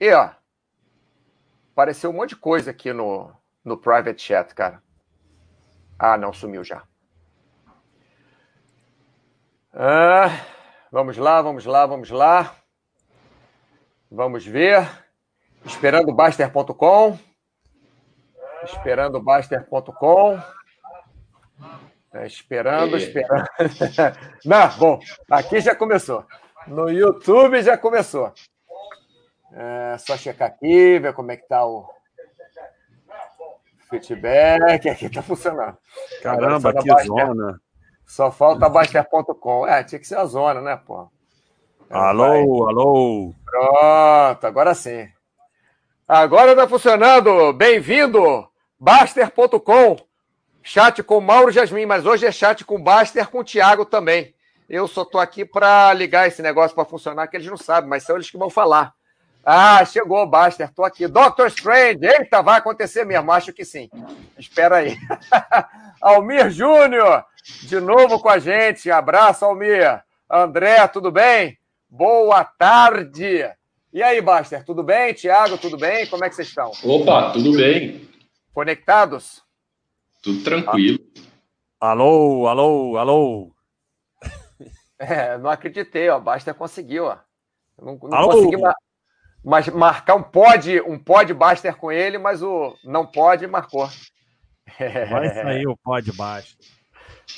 E ó, apareceu um monte de coisa aqui no, no private chat, cara. Ah, não, sumiu já. Ah, vamos lá, vamos lá, vamos lá. Vamos ver. Esperando Baster.com. Esperando Baster.com. É, esperando, esperando. Não, bom, aqui já começou. No YouTube já começou. É, só checar aqui, ver como é que tá o feedback. Aqui tá funcionando. Caramba, que Baster. zona. Só falta Baster.com. É, tinha que ser a zona, né, pô? Alô, vai. alô. Pronto, agora sim. Agora tá funcionando. Bem-vindo, Baster.com. Chat com Mauro Jasmin, mas hoje é chat com Baster com o Thiago também. Eu só tô aqui para ligar esse negócio para funcionar, que eles não sabem, mas são eles que vão falar. Ah, chegou o Baster, tô aqui. Doctor Strange, eita, vai acontecer mesmo, acho que sim. Espera aí. Almir Júnior, de novo com a gente. Abraço, Almir. André, tudo bem? Boa tarde. E aí, Baster, tudo bem? Tiago, tudo bem? Como é que vocês estão? Opa, tudo bem. Conectados? Tudo tranquilo. Alô, alô, alô. É, não acreditei, ó. Baster conseguiu, ó. Não, não consegui mar... mas marcar um pod, um pod Baster com ele, mas o não pode marcou. Vai sair o pod Baster.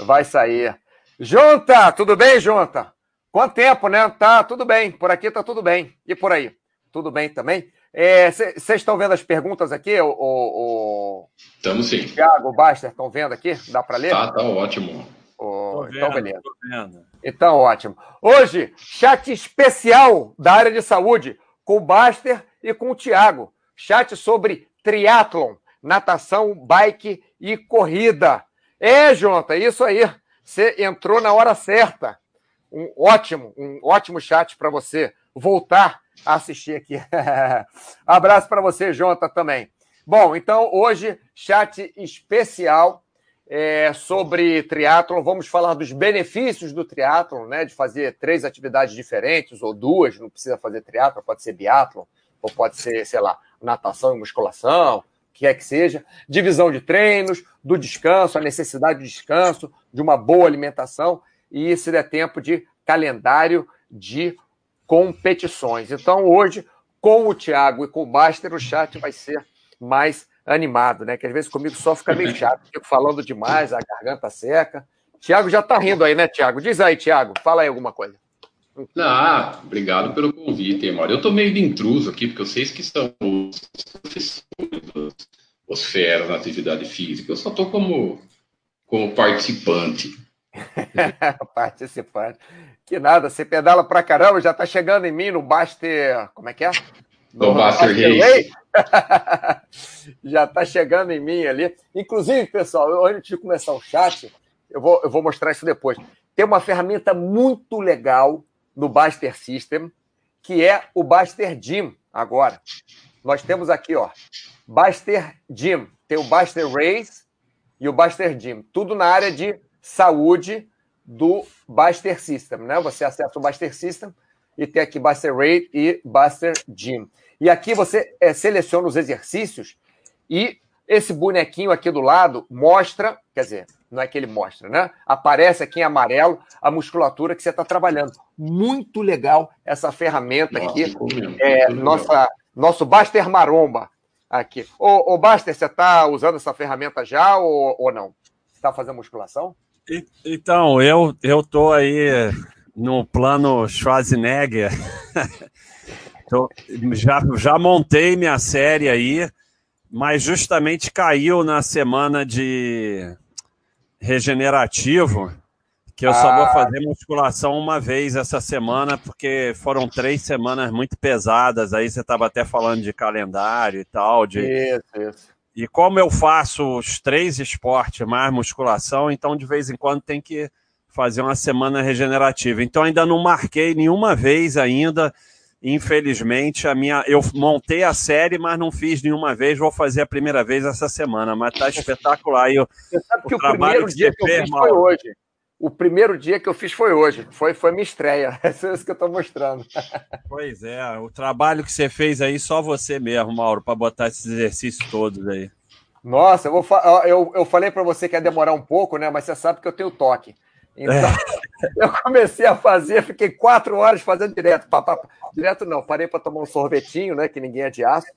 Vai sair. Junta, tudo bem, Junta? Quanto tempo, né? Tá tudo bem. Por aqui tá tudo bem. E por aí? Tudo bem também? Vocês é, estão vendo as perguntas aqui? O, Estamos sim. Tiago, o Baster, estão vendo aqui? Dá para ler? Tá, tá ótimo. Oh, vendo, então, beleza. Então, ótimo. Hoje, chat especial da área de saúde com o Baster e com o Tiago. Chat sobre triatlon, natação, bike e corrida. É, Jonta, isso aí. Você entrou na hora certa um ótimo, um ótimo chat para você voltar a assistir aqui. Abraço para você, Jonathan, também. Bom, então hoje, chat especial é, sobre triatlon. Vamos falar dos benefícios do triatlon, né? De fazer três atividades diferentes, ou duas, não precisa fazer triatlon, pode ser biatlon, ou pode ser, sei lá, natação e musculação, que é que seja. Divisão de treinos, do descanso, a necessidade de descanso, de uma boa alimentação e, se der tempo, de calendário de competições. Então, hoje, com o Thiago e com o Master, o chat vai ser mais animado, né? Que às vezes comigo só fica meio chato, fico falando demais, a garganta seca. Tiago já tá rindo aí, né, Tiago? Diz aí, Tiago, fala aí alguma coisa. Ah, obrigado pelo convite, Emório. Eu tô meio de intruso aqui, porque vocês que são os professores, os feras na atividade física. Eu só tô como, como participante. Participante. Que nada, você pedala pra caramba, já tá chegando em mim no Baster. Como é que é? No Baster Race. já tá chegando em mim ali. Inclusive, pessoal, antes de começar o chat, eu vou, eu vou mostrar isso depois. Tem uma ferramenta muito legal no Baster System, que é o Baster Gym agora. Nós temos aqui, ó, Baster Gym. Tem o Baster Race e o Baster Gym. Tudo na área de saúde do Baster System, né? Você acessa o Baster System e tem aqui Baster Rate e Baster Gym. E aqui você é, seleciona os exercícios e esse bonequinho aqui do lado mostra, quer dizer, não é que ele mostra, né? Aparece aqui em amarelo a musculatura que você está trabalhando. Muito legal essa ferramenta nossa, aqui. É, nossa, nosso Baster Maromba aqui. Ô, ô Baster, você está usando essa ferramenta já ou, ou não? Está fazendo musculação? Então, eu, eu tô aí no plano Schwarzenegger. tô, já, já montei minha série aí, mas justamente caiu na semana de regenerativo, que eu ah. só vou ah. fazer musculação uma vez essa semana, porque foram três semanas muito pesadas. Aí você estava até falando de calendário e tal. De... Isso, isso. E como eu faço os três esportes mais musculação, então de vez em quando tem que fazer uma semana regenerativa. Então ainda não marquei nenhuma vez ainda. Infelizmente, a minha eu montei a série, mas não fiz nenhuma vez. Vou fazer a primeira vez essa semana, mas tá espetacular. E você sabe que o, o primeiro dia que eu fiz foi hoje. o primeiro dia que eu fiz foi hoje. Foi, foi minha estreia. É isso que eu estou mostrando. Pois é, o trabalho que você fez aí, só você mesmo, Mauro, para botar esses exercícios todos aí. Nossa, eu, vou eu, eu falei para você que ia demorar um pouco, né? Mas você sabe que eu tenho toque. Então, é. eu comecei a fazer, fiquei quatro horas fazendo direto. Pá, pá, direto não, parei para tomar um sorvetinho, né? Que ninguém é de aço.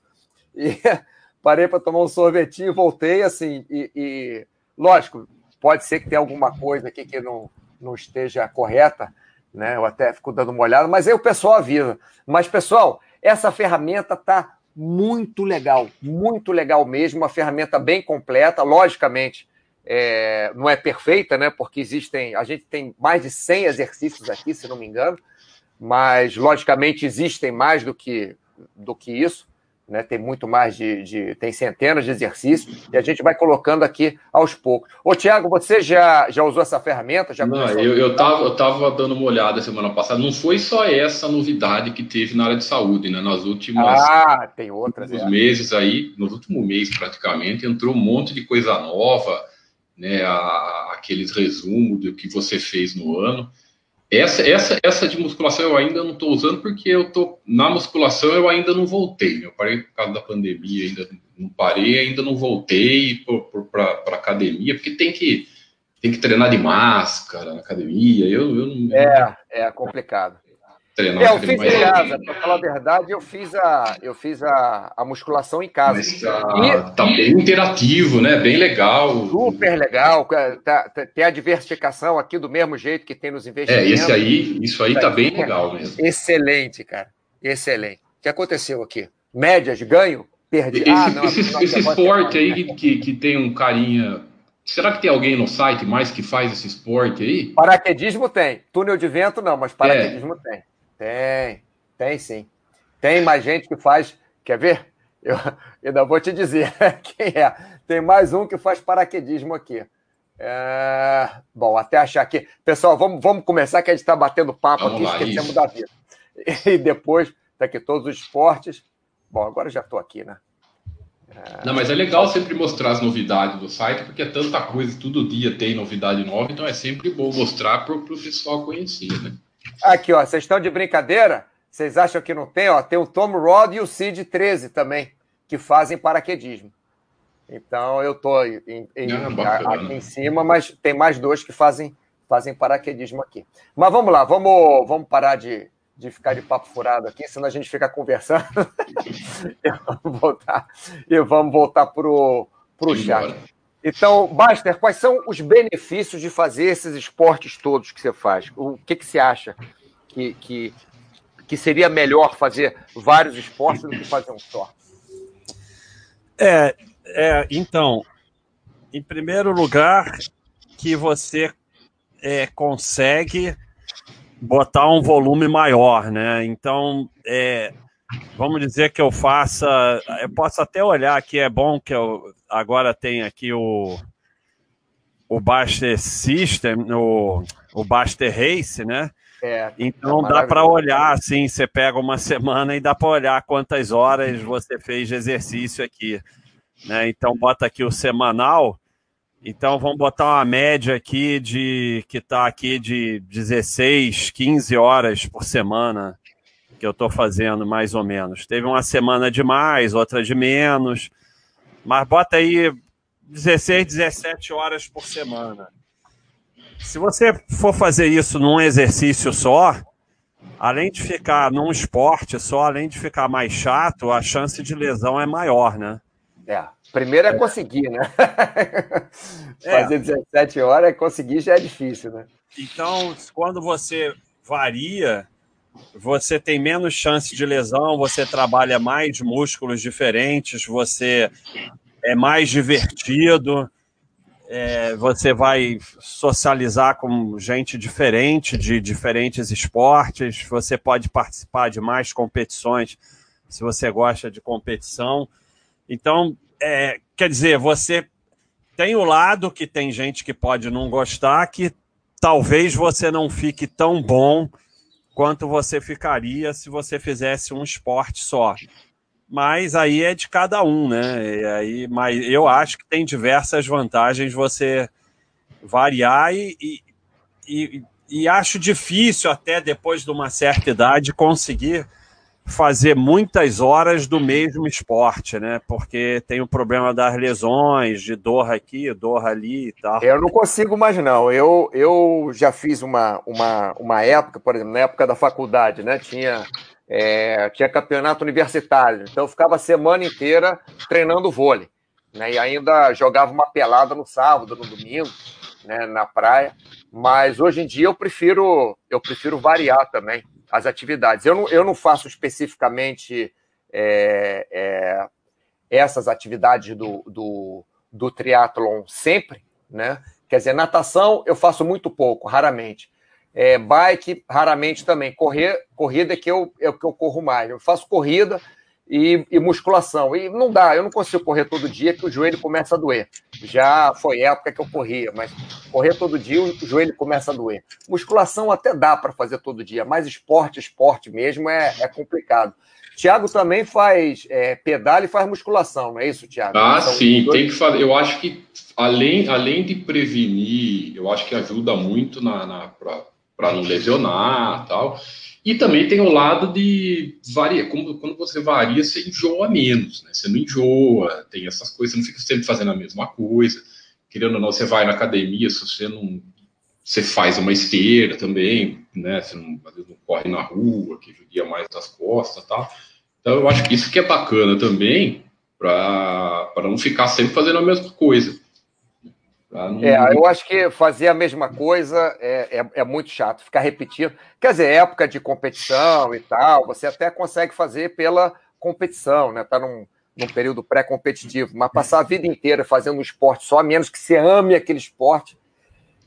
E parei para tomar um sorvetinho, voltei assim. E, e, lógico, pode ser que tenha alguma coisa aqui que não, não esteja correta, né? Eu até fico dando uma olhada, mas aí o pessoal avisa. Mas, pessoal, essa ferramenta está muito legal, muito legal mesmo, uma ferramenta bem completa, logicamente. É, não é perfeita, né? Porque existem, a gente tem mais de 100 exercícios aqui, se não me engano, mas logicamente existem mais do que do que isso né? Tem muito mais de, de, tem centenas de exercícios e a gente vai colocando aqui aos poucos. Ô, Tiago, você já, já usou essa ferramenta? Já não, eu, eu, tava, eu tava dando uma olhada semana passada. Não foi só essa novidade que teve na área de saúde, né? Nas últimas ah, tem outras, é. meses aí, nos últimos meses praticamente, entrou um monte de coisa nova, né? A, aqueles resumos do que você fez no ano. Essa, essa, essa de musculação eu ainda não estou usando porque eu tô na musculação eu ainda não voltei. Né? Eu parei por causa da pandemia, ainda não parei, ainda não voltei para academia porque tem que tem que treinar de máscara na academia. Eu, eu não, é é complicado treinar. É, eu fiz em casa, para falar a verdade, eu fiz a, eu fiz a, a musculação em casa. Mas tá, e, tá bem interativo, né? Bem legal. Super legal. Tá, tá, tem a diversificação aqui do mesmo jeito que tem nos investimentos. É, esse aí, isso aí tá bem legal mesmo. Excelente, cara. Excelente. O que aconteceu aqui? Médias, ganho? Perdi. Esse, ah, não, esse, esse esporte aí que, que tem um carinha Será que tem alguém no site mais que faz esse esporte aí? Paraquedismo tem. Túnel de vento não, mas paraquedismo é. tem. Tem, tem sim. Tem mais gente que faz. Quer ver? Eu ainda vou te dizer quem é. Tem mais um que faz paraquedismo aqui. É... Bom, até achar aqui. Pessoal, vamos, vamos começar que a gente está batendo papo vamos aqui, lá, esquecemos isso. da vida. E depois, tá aqui todos os esportes. Bom, agora já estou aqui, né? É... Não, mas é legal sempre mostrar as novidades do site, porque é tanta coisa, todo dia tem novidade nova, então é sempre bom mostrar para o pessoal conhecer, né? Aqui, ó, vocês estão de brincadeira? Vocês acham que não tem? Ó, tem o Tom Rod e o Cid 13 também, que fazem paraquedismo. Então eu estou em, em, ah, aqui em cima, mas tem mais dois que fazem, fazem paraquedismo aqui. Mas vamos lá, vamos, vamos parar de, de ficar de papo furado aqui, senão a gente fica conversando. e vamos voltar, e vamos voltar para o chat. Então, Baster, quais são os benefícios de fazer esses esportes todos que você faz? O que, que você acha que, que, que seria melhor fazer vários esportes do que fazer um só? É, é então, em primeiro lugar, que você é, consegue botar um volume maior, né? Então, é, vamos dizer que eu faça. Eu posso até olhar aqui, é bom que eu agora tem aqui o, o Baster System, o, o Baster Race, né? É, então é dá para olhar assim, você pega uma semana e dá para olhar quantas horas você fez de exercício aqui. Né? Então bota aqui o semanal. Então vamos botar uma média aqui de que está aqui de 16, 15 horas por semana que eu estou fazendo, mais ou menos. Teve uma semana de mais, outra de menos. Mas bota aí 16, 17 horas por semana. Se você for fazer isso num exercício só, além de ficar num esporte só, além de ficar mais chato, a chance de lesão é maior, né? É. Primeiro é conseguir, né? É. Fazer 17 horas, é conseguir já é difícil, né? Então, quando você varia, você tem menos chance de lesão, você trabalha mais músculos diferentes, você é mais divertido, é, você vai socializar com gente diferente, de diferentes esportes, você pode participar de mais competições se você gosta de competição. Então, é, quer dizer, você tem o lado que tem gente que pode não gostar, que talvez você não fique tão bom quanto você ficaria se você fizesse um esporte só. Mas aí é de cada um, né? E aí, mas eu acho que tem diversas vantagens você variar e, e, e, e acho difícil até depois de uma certa idade conseguir fazer muitas horas do mesmo esporte, né? Porque tem o problema das lesões, de dor aqui, dor ali e tal. Eu não consigo mais, não. Eu, eu já fiz uma, uma, uma época, por exemplo, na época da faculdade, né? Tinha, é, tinha campeonato universitário. Então eu ficava a semana inteira treinando vôlei. Né? E ainda jogava uma pelada no sábado, no domingo, né? na praia. Mas hoje em dia eu prefiro, eu prefiro variar também as atividades. Eu não, eu não faço especificamente é, é, essas atividades do, do, do triatlon sempre, né? Quer dizer, natação eu faço muito pouco, raramente. É, bike, raramente também. Correr, corrida é que eu, é que eu corro mais. Eu faço corrida, e, e, musculação. E não dá, eu não consigo correr todo dia que o joelho começa a doer. Já foi época que eu corria, mas correr todo dia o joelho começa a doer. Musculação até dá para fazer todo dia, mas esporte, esporte mesmo é, é complicado. Tiago também faz é, pedala e faz musculação, não é isso, Tiago? Ah, então, sim, dois... tem que fazer. Eu acho que além, além de prevenir, eu acho que ajuda muito na, na para não lesionar tal. E também tem o lado de varia, como quando você varia, você enjoa menos, né? Você não enjoa, tem essas coisas, você não fica sempre fazendo a mesma coisa. Querendo ou não, você vai na academia, se você não. Você faz uma esteira também, né? Você não, às vezes não corre na rua, que judia mais das costas tal. Então eu acho que isso que é bacana também, para não ficar sempre fazendo a mesma coisa. Não... É, eu acho que fazer a mesma coisa é, é, é, muito chato, ficar repetindo. Quer dizer, época de competição e tal, você até consegue fazer pela competição, né? Tá num, num período pré-competitivo, mas passar a vida inteira fazendo um esporte só, a menos que você ame aquele esporte,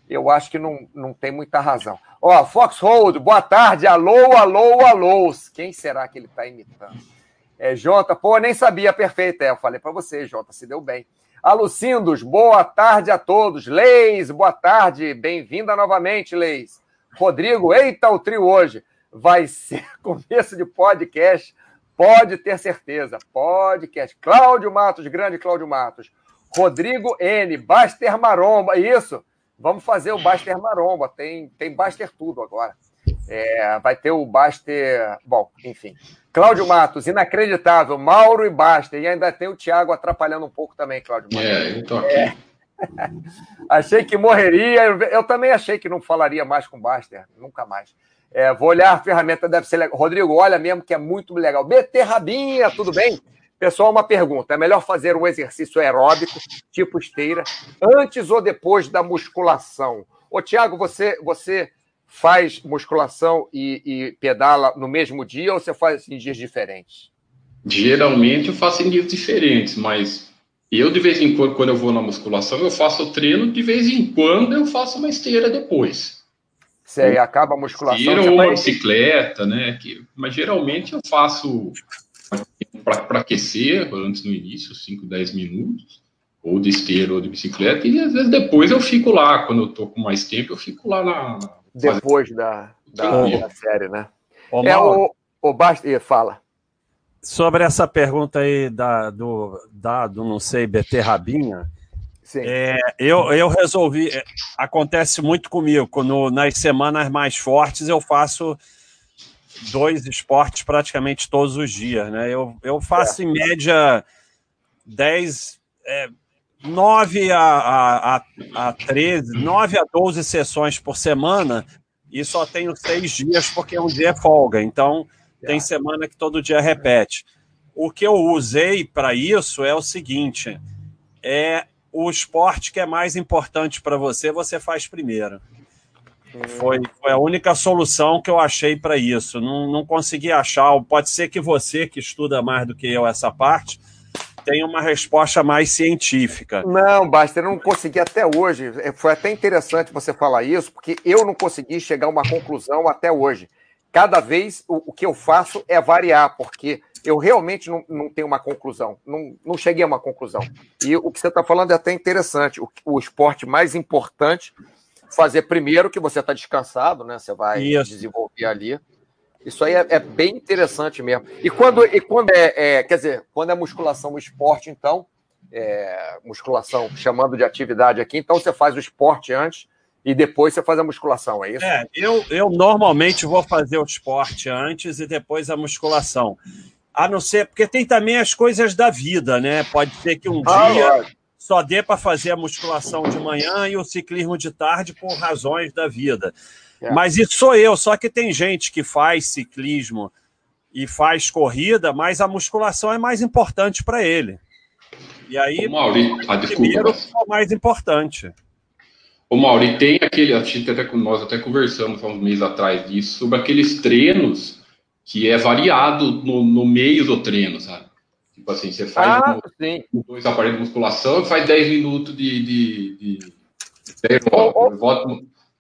eu acho que não, não tem muita razão. Ó, Foxhold, boa tarde, alô, alô, alô. Quem será que ele está imitando? É, Jota, pô, nem sabia, perfeito. É, eu falei para você, Jota, se deu bem. Alucindos, boa tarde a todos. Leis, boa tarde. Bem-vinda novamente, Leis. Rodrigo, eita, o trio hoje. Vai ser começo de podcast. Pode ter certeza. Podcast. Cláudio Matos, grande Cláudio Matos. Rodrigo N, Baster Maromba. Isso. Vamos fazer o Baster Maromba. Tem, tem Baster tudo agora. É, vai ter o Baster. Bom, enfim. Cláudio Matos, inacreditável. Mauro e Basta. E ainda tem o Thiago atrapalhando um pouco também, Cláudio Matos. É, eu tô aqui. É. achei que morreria. Eu também achei que não falaria mais com o Baster. Nunca mais. É, vou olhar a ferramenta, deve ser legal. Rodrigo, olha mesmo que é muito legal. BT Rabinha, tudo bem? Pessoal, uma pergunta: é melhor fazer um exercício aeróbico, tipo esteira, antes ou depois da musculação? Ô, Tiago, você, você faz musculação e, e, pedala no mesmo dia ou você faz em dias diferentes? Geralmente eu faço em dias diferentes, mas eu de vez em quando, quando eu vou na musculação, eu faço o treino, de vez em quando eu faço uma esteira depois. Você acaba a musculação. Esteira ou uma bicicleta, né? Que, mas geralmente eu faço para aquecer antes no início, 5, 10 minutos, ou de esteira ou de bicicleta, e às vezes depois eu fico lá, quando eu tô com mais tempo, eu fico lá na, depois da, da, da, série, né? Ô, é o, o Basti, fala. Sobre essa pergunta aí da, do, da, do não sei, BT Rabinha, é, eu, eu resolvi. É, acontece muito comigo. Quando, nas semanas mais fortes, eu faço dois esportes praticamente todos os dias. Né? Eu, eu faço, é. em média, 10, é, 9 a, a, a, a 13, 9 a 12 sessões por semana e só tenho seis dias porque um dia é folga. Então, tem semana que todo dia repete. O que eu usei para isso é o seguinte: é o esporte que é mais importante para você, você faz primeiro. Foi, foi a única solução que eu achei para isso. Não, não consegui achar. Pode ser que você, que estuda mais do que eu essa parte, tem uma resposta mais científica. Não, Basta, eu não consegui até hoje. É, foi até interessante você falar isso, porque eu não consegui chegar a uma conclusão até hoje. Cada vez o, o que eu faço é variar, porque eu realmente não, não tenho uma conclusão. Não, não cheguei a uma conclusão. E o que você está falando é até interessante. O, o esporte mais importante fazer primeiro que você está descansado, né? Você vai Isso. desenvolver ali. Isso aí é, é, bem interessante mesmo. E quando, e quando é, é, quer dizer, quando é musculação o esporte, então, é, musculação chamando de atividade aqui, então você faz o esporte antes e depois você faz a musculação, é isso? É, eu, eu normalmente vou fazer o esporte antes e depois a musculação. A não ser, porque tem também as coisas da vida, né? Pode ser que um ah, dia só dê para fazer a musculação de manhã e o ciclismo de tarde por razões da vida. É. Mas isso sou eu, só que tem gente que faz ciclismo e faz corrida, mas a musculação é mais importante para ele. E aí, o Mauri, ah, primeiro é o mais importante. O Mauri, tem aquele, a gente até, nós até conversamos há uns meses atrás disso, sobre aqueles treinos que é variado no, no meio do treino, sabe? Tipo assim, você faz ah, no, dois aparelhos de musculação e faz 10 minutos de, de, de, de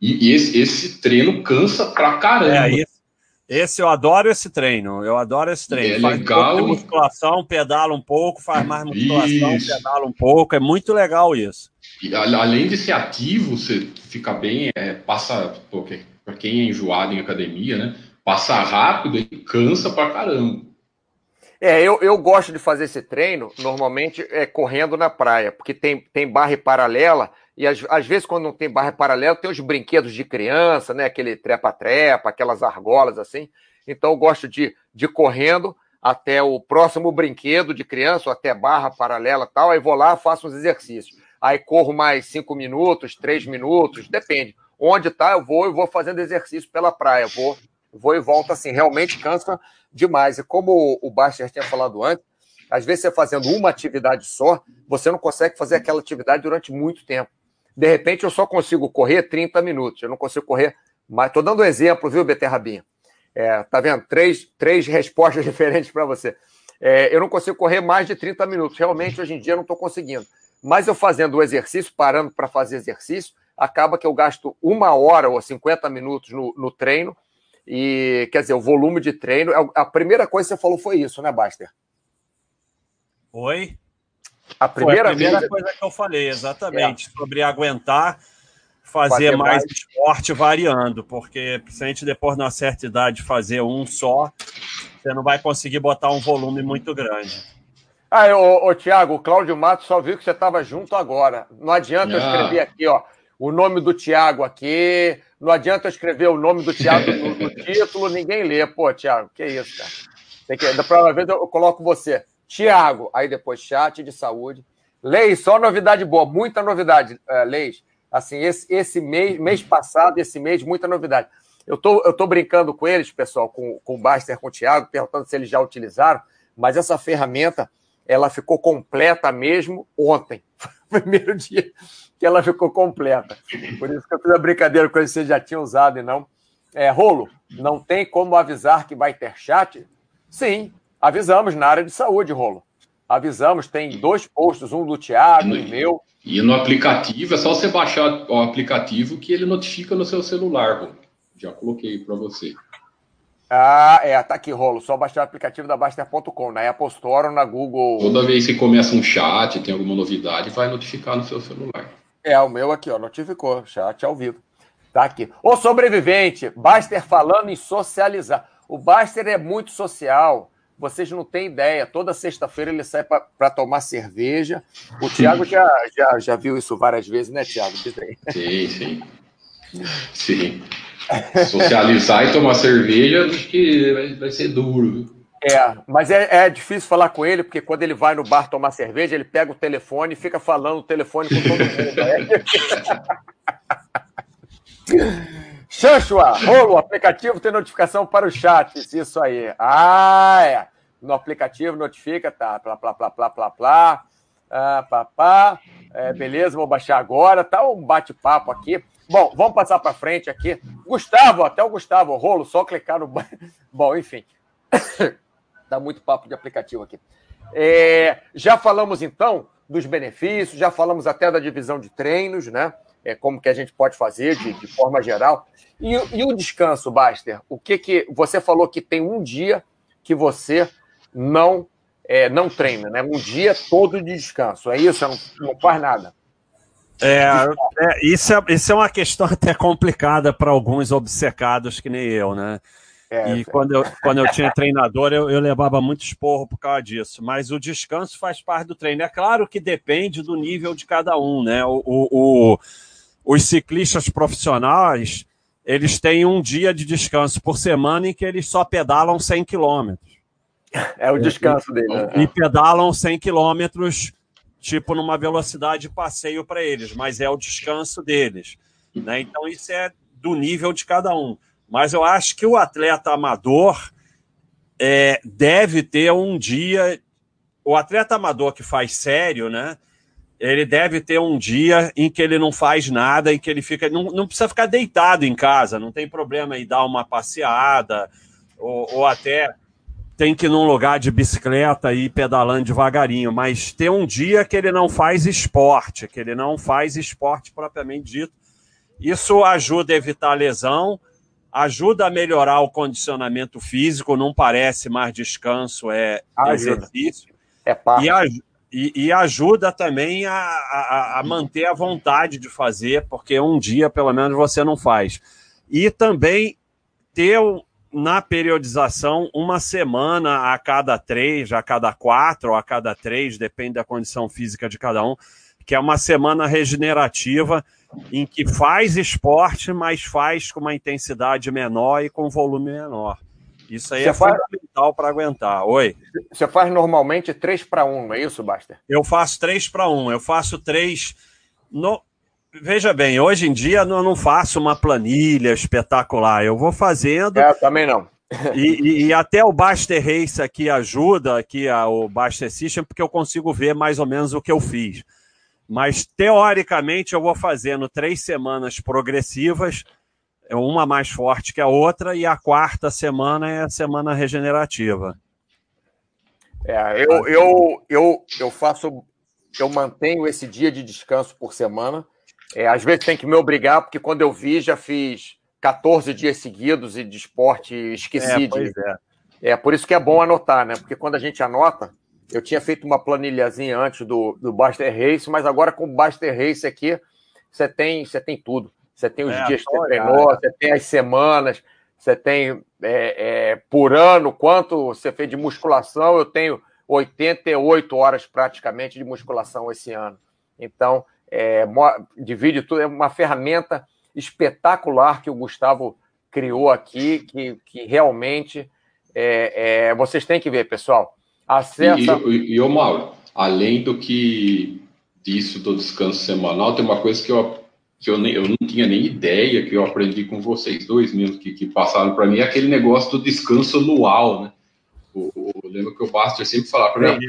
e, e esse, esse, treino cansa pra caramba. É, esse, esse, eu adoro esse treino. Eu adoro esse treino. É faz legal. Um pouco de musculação, pedala um pouco, faz mais musculação, isso. pedala um pouco. É muito legal isso. E, além de ser ativo, você fica bem, é, passa, para quem é enjoado em academia, né? Passa rápido e cansa pra caramba. É, eu, eu gosto de fazer esse treino, normalmente é correndo na praia, porque tem, tem barra paralela, e às, às vezes, quando não tem barra paralela, tem os brinquedos de criança, né? Aquele trepa-trepa, aquelas argolas assim. Então, eu gosto de, de correndo até o próximo brinquedo de criança, ou até barra paralela tal, aí vou lá, faço uns exercícios aí corro mais cinco minutos, três minutos, depende. Onde tá, eu vou e vou fazendo exercício pela praia, vou, vou e volto assim, realmente cansa demais. E como o Baster tinha falado antes, às vezes você fazendo uma atividade só, você não consegue fazer aquela atividade durante muito tempo. De repente eu só consigo correr 30 minutos, eu não consigo correr mais. Estou dando um exemplo, viu, Beterrabinha? É, tá vendo? Três, três respostas diferentes para você. É, eu não consigo correr mais de 30 minutos. Realmente, hoje em dia, eu não estou conseguindo. Mas eu fazendo o exercício, parando para fazer exercício, acaba que eu gasto uma hora ou 50 minutos no, no treino. E, quer dizer, o volume de treino. É a primeira coisa que você falou foi isso, né, Baster? Oi? A primeira, foi a primeira vez... coisa que eu falei, exatamente, é. sobre aguentar fazer, fazer mais, mais, esporte variando, porque se a gente depois, na certa idade, fazer um só, você não vai conseguir botar um volume muito grande. Ah, ô, ô Tiago, o Cláudio Matos só viu que você estava junto agora. Não adianta eu escrever aqui, ó, o nome do Tiago aqui. Não adianta eu escrever o nome do Tiago no, no, título, ninguém lê. Pô, Tiago, que isso, cara? Tem que, da próxima vez eu coloco você. Tiago, aí depois chat de saúde. Leis, só novidade boa, muita novidade, uh, Leis. Assim, esse, esse mês, mês passado, esse mês, muita novidade. Eu tô, eu tô brincando com eles, pessoal, com, com o Baster, com o Thiago, perguntando se eles já utilizaram, mas essa ferramenta ela ficou completa mesmo ontem. Primeiro dia que ela ficou completa. Por isso que eu fiz a brincadeira com ele, você já tinha usado e não. É, Rolo, não tem como avisar que vai ter chat? Sim, avisamos na área de saúde, Rolo. Avisamos, tem dois posts, um do Thiago e meu. E no aplicativo, é só você baixar o aplicativo que ele notifica no seu celular, Rolo. Já coloquei para você. Ah, é, tá aqui, Rolo. Só baixar o aplicativo da Baster.com, na Apple Store ou na Google. Toda vez que começa um chat, tem alguma novidade, vai notificar no seu celular. É, o meu aqui, ó, notificou, chat ao vivo. Tá aqui. O sobrevivente, Baster falando em socializar. O Baster é muito social. Vocês não têm ideia. Toda sexta-feira ele sai para tomar cerveja. O Thiago já, já, já viu isso várias vezes, né, Thiago? Sim, sim. Sim. Socializar e tomar cerveja, acho que vai, vai ser duro. É, mas é, é, difícil falar com ele, porque quando ele vai no bar tomar cerveja, ele pega o telefone e fica falando o telefone com todo mundo. Né? Xanxua, rolo, aplicativo tem notificação para o chat. Isso aí. Ah, é. No aplicativo notifica, tá, plá, plá, plá, plá, plá, plá. Ah, pá, pá. É, beleza, vou baixar agora. Tá um bate-papo aqui. Bom, vamos passar para frente aqui. Gustavo, até o Gustavo, rolo, só clicar no. Bom, enfim. Dá muito papo de aplicativo aqui. É, já falamos então dos benefícios, já falamos até da divisão de treinos, né? É, como que a gente pode fazer de, de forma geral. E, e, o descanso, Baster? O que que você falou que tem um dia que você não é, não treina, né? Um dia todo de descanso. É isso? Não, não faz nada. É, é, isso, é, isso é uma questão até complicada para alguns obcecados que nem eu, né? É, e quando eu, quando eu tinha treinador, eu, eu levava muito esporro por causa disso. Mas o descanso faz parte do treino. É claro que depende do nível de cada um, né? O, o, os ciclistas profissionais eles têm um dia de descanso por semana em que eles só pedalam 100 quilômetros. É o descanso dele. Né? E pedalam 100 quilômetros, tipo, numa velocidade de passeio para eles, mas é o descanso deles. Né? Então, isso é do nível de cada um. Mas eu acho que o atleta amador é, deve ter um dia. O atleta amador que faz sério, né? Ele deve ter um dia em que ele não faz nada, em que ele fica. Não, não precisa ficar deitado em casa, não tem problema em dar uma passeada, ou, ou até tem que ir num lugar de bicicleta e ir pedalando devagarinho, mas ter um dia que ele não faz esporte, que ele não faz esporte propriamente dito. Isso ajuda a evitar lesão, ajuda a melhorar o condicionamento físico, não parece mais descanso, é ajuda. exercício. É. E, e, e ajuda também a, a, a, manter a vontade de fazer, porque um dia, pelo menos, você não faz. E também ter na periodização uma semana a cada três, a cada quatro, ou a cada três, depende da condição física de cada um, que é uma semana regenerativa em que faz esporte, mas faz com uma intensidade menor e com volume menor. Isso aí você é faz... fundamental para aguentar. Oi. Você faz normalmente 3 para 1, não é isso, Baster? Eu faço 3 para 1. Eu faço 3. No... Veja bem, hoje em dia eu não faço uma planilha espetacular. Eu vou fazendo. É, também não. e, e, e, até o Baster Race aqui ajuda, aqui a, o Baster System, porque eu consigo ver mais ou menos o que eu fiz. Mas teoricamente eu vou fazendo três semanas progressivas é uma mais forte que a outra, e a quarta semana é a semana regenerativa. É, eu, eu, eu, eu faço, eu mantenho esse dia de descanso por semana. É, às vezes tem que me obrigar, porque quando eu vi, já fiz 14 dias seguidos e de esporte esqueci é, de. É. é, por isso que é bom anotar, né? Porque quando a gente anota, eu tinha feito uma planilhazinha antes do, do Baster Race, mas agora com o Baster Race aqui, você tem, você tem tudo. Você tem os é, dias que você treinou, você tem as semanas, você tem é, é, por ano quanto você fez de musculação. Eu tenho 88 horas praticamente de musculação esse ano. Então, é, divide tudo, é uma ferramenta espetacular que o Gustavo criou aqui, que, que realmente é, é, vocês têm que ver, pessoal. Acessa... E, e, e, Mauro, além do que disso do descanso semanal, tem uma coisa que eu que eu, nem, eu não tinha nem ideia, que eu aprendi com vocês dois mesmo, que, que passaram para mim, é aquele negócio do descanso anual, né? O, o, eu lembro que o Baster sempre falava para mim,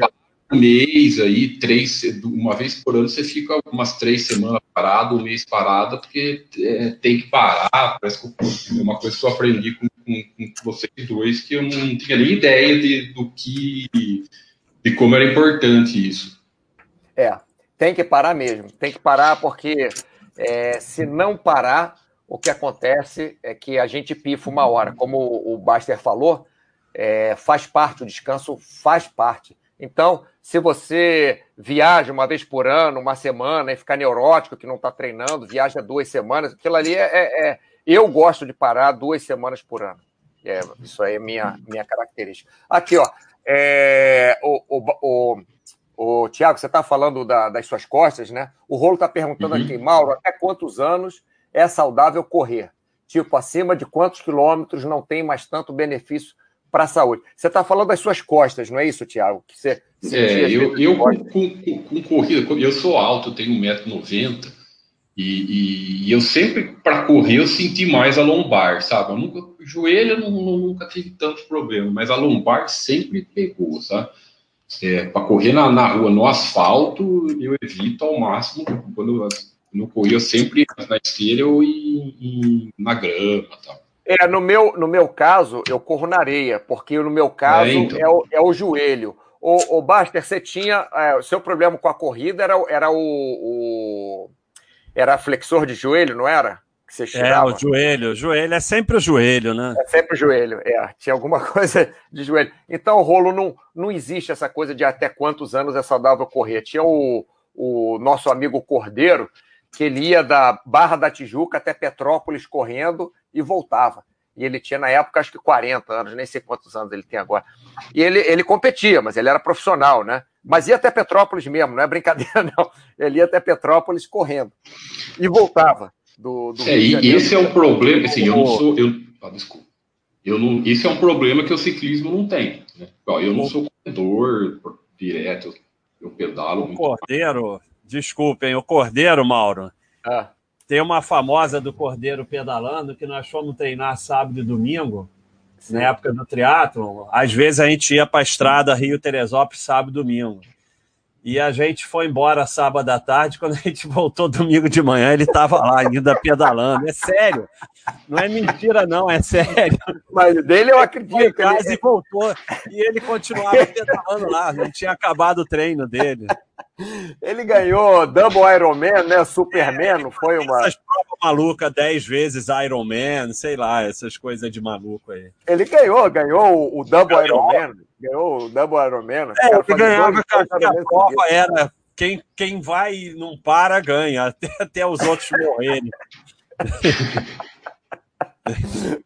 um mês aí, três, uma vez por ano você fica umas três semanas parado, um mês parado, porque é, tem que parar, parece que é uma coisa que eu aprendi com, com, com vocês dois, que eu não tinha nem ideia de, do que, de como era importante isso. É, tem que parar mesmo, tem que parar porque é, se não parar, o que acontece é que a gente pifa uma hora. Como o Baster falou, é, faz parte, o descanso faz parte. Então, se você viaja uma vez por ano, uma semana, e fica neurótico que não está treinando, viaja duas semanas, aquilo ali é, é, é, Eu gosto de parar duas semanas por ano. É, isso aí é minha, minha característica. Aqui, ó. É, o, o, o o Tiago, você está falando da, das suas costas, né? O Rolo está perguntando uhum. aqui, Mauro, até quantos anos é saudável correr? Tipo, acima de quantos quilômetros não tem mais tanto benefício para a saúde? Você está falando das suas costas, não é isso, Tiago? Que você, você é, eu, eu com, com, com, corrida, eu sou alto, tenho 1,90m, e, e, e, eu sempre, para correr, eu senti mais a lombar, sabe? Eu nunca, o joelho eu não, nunca tive tanto problema, mas a lombar sempre pegou, sabe? É, para correr na, na, rua, no asfalto, eu evito ao máximo. Quando eu, não corria, eu sempre na esteira ou em, em, na grama tal. É, no meu, no meu caso, eu corro na areia, porque no meu caso é, então. é, o, é o joelho. O, o Baster, você tinha. É, o seu problema com a corrida era, era o, o. Era flexor de joelho, não era? Que você tirava. É, o joelho, o joelho é sempre o joelho, né? É sempre o joelho, é. Tinha alguma coisa de joelho. Então, o rolo não, não existe essa coisa de até quantos anos é saudável correr. Tinha o, o nosso amigo Cordeiro, que ele ia da Barra da Tijuca até Petrópolis correndo e voltava. E ele tinha, na época, acho que 40 anos, nem sei quantos anos ele tem agora. E ele, ele competia, mas ele era profissional, né? Mas ia até Petrópolis mesmo, não é brincadeira, não. Ele ia até Petrópolis correndo. E voltava do, do é, e esse é um problema, assim, eu não sou. Eu, ah, desculpa. Eu não, esse é um problema que o ciclismo não tem. Né? Eu não sou corredor direto, eu pedalo. O Cordeiro, desculpem, o Cordeiro, Mauro. Ah. Tem uma famosa do Cordeiro pedalando que nós fomos treinar sábado e domingo, Sim. na época do triatlon. Às vezes a gente ia para a estrada Rio-Teresópolis sábado e domingo. E a gente foi embora sábado à tarde. Quando a gente voltou domingo de manhã, ele estava lá ainda pedalando. É sério. Não é mentira, não, é sério. Mas dele eu acredito. Foi em casa ele... e voltou. E ele continuava pedalando lá. Não tinha acabado o treino dele. Ele ganhou Double Ironman, né? Superman, não foi uma. Essas provas malucas, 10 vezes Ironman, sei lá, essas coisas de maluco aí. Ele ganhou, ganhou o Double Ironman. Ganhou o Double Ironman. É, ele ganhava que a prova era quem, quem vai e não para, ganha, até, até os outros morrerem.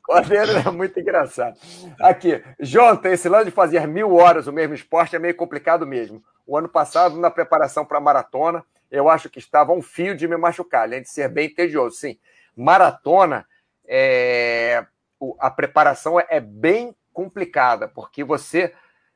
Cordeiro era muito engraçado. Aqui, Jonathan, esse lance de fazer mil horas o mesmo esporte é meio complicado mesmo. O ano passado, na preparação para a maratona, eu acho que estava um fio de me machucar, além de ser bem tedioso. Sim, maratona, é... a preparação é bem complicada, porque você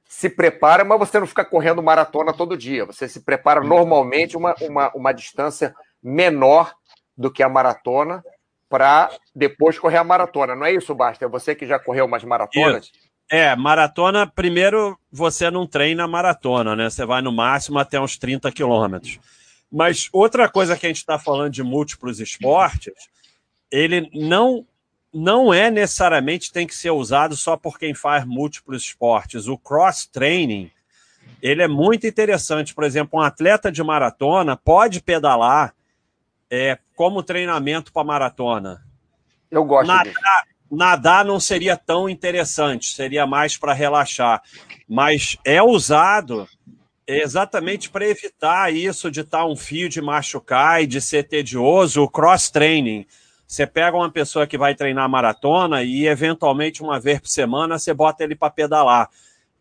se prepara, mas você não fica correndo maratona todo dia. Você se prepara normalmente uma, uma, uma distância menor do que a maratona para depois correr a maratona. Não é isso, Basta? É você que já correu umas maratonas? Isso. É, maratona, primeiro você não treina maratona, né? Você vai no máximo até uns 30 quilômetros. Mas outra coisa que a gente está falando de múltiplos esportes, ele não não é necessariamente tem que ser usado só por quem faz múltiplos esportes. O cross-training, ele é muito interessante. Por exemplo, um atleta de maratona pode pedalar é, como treinamento para maratona. Eu gosto nadar, disso. nadar não seria tão interessante, seria mais para relaxar. Mas é usado exatamente para evitar isso de estar tá um fio de machucar e de ser tedioso, o cross-training. Você pega uma pessoa que vai treinar maratona e, eventualmente, uma vez por semana, você bota ele para pedalar.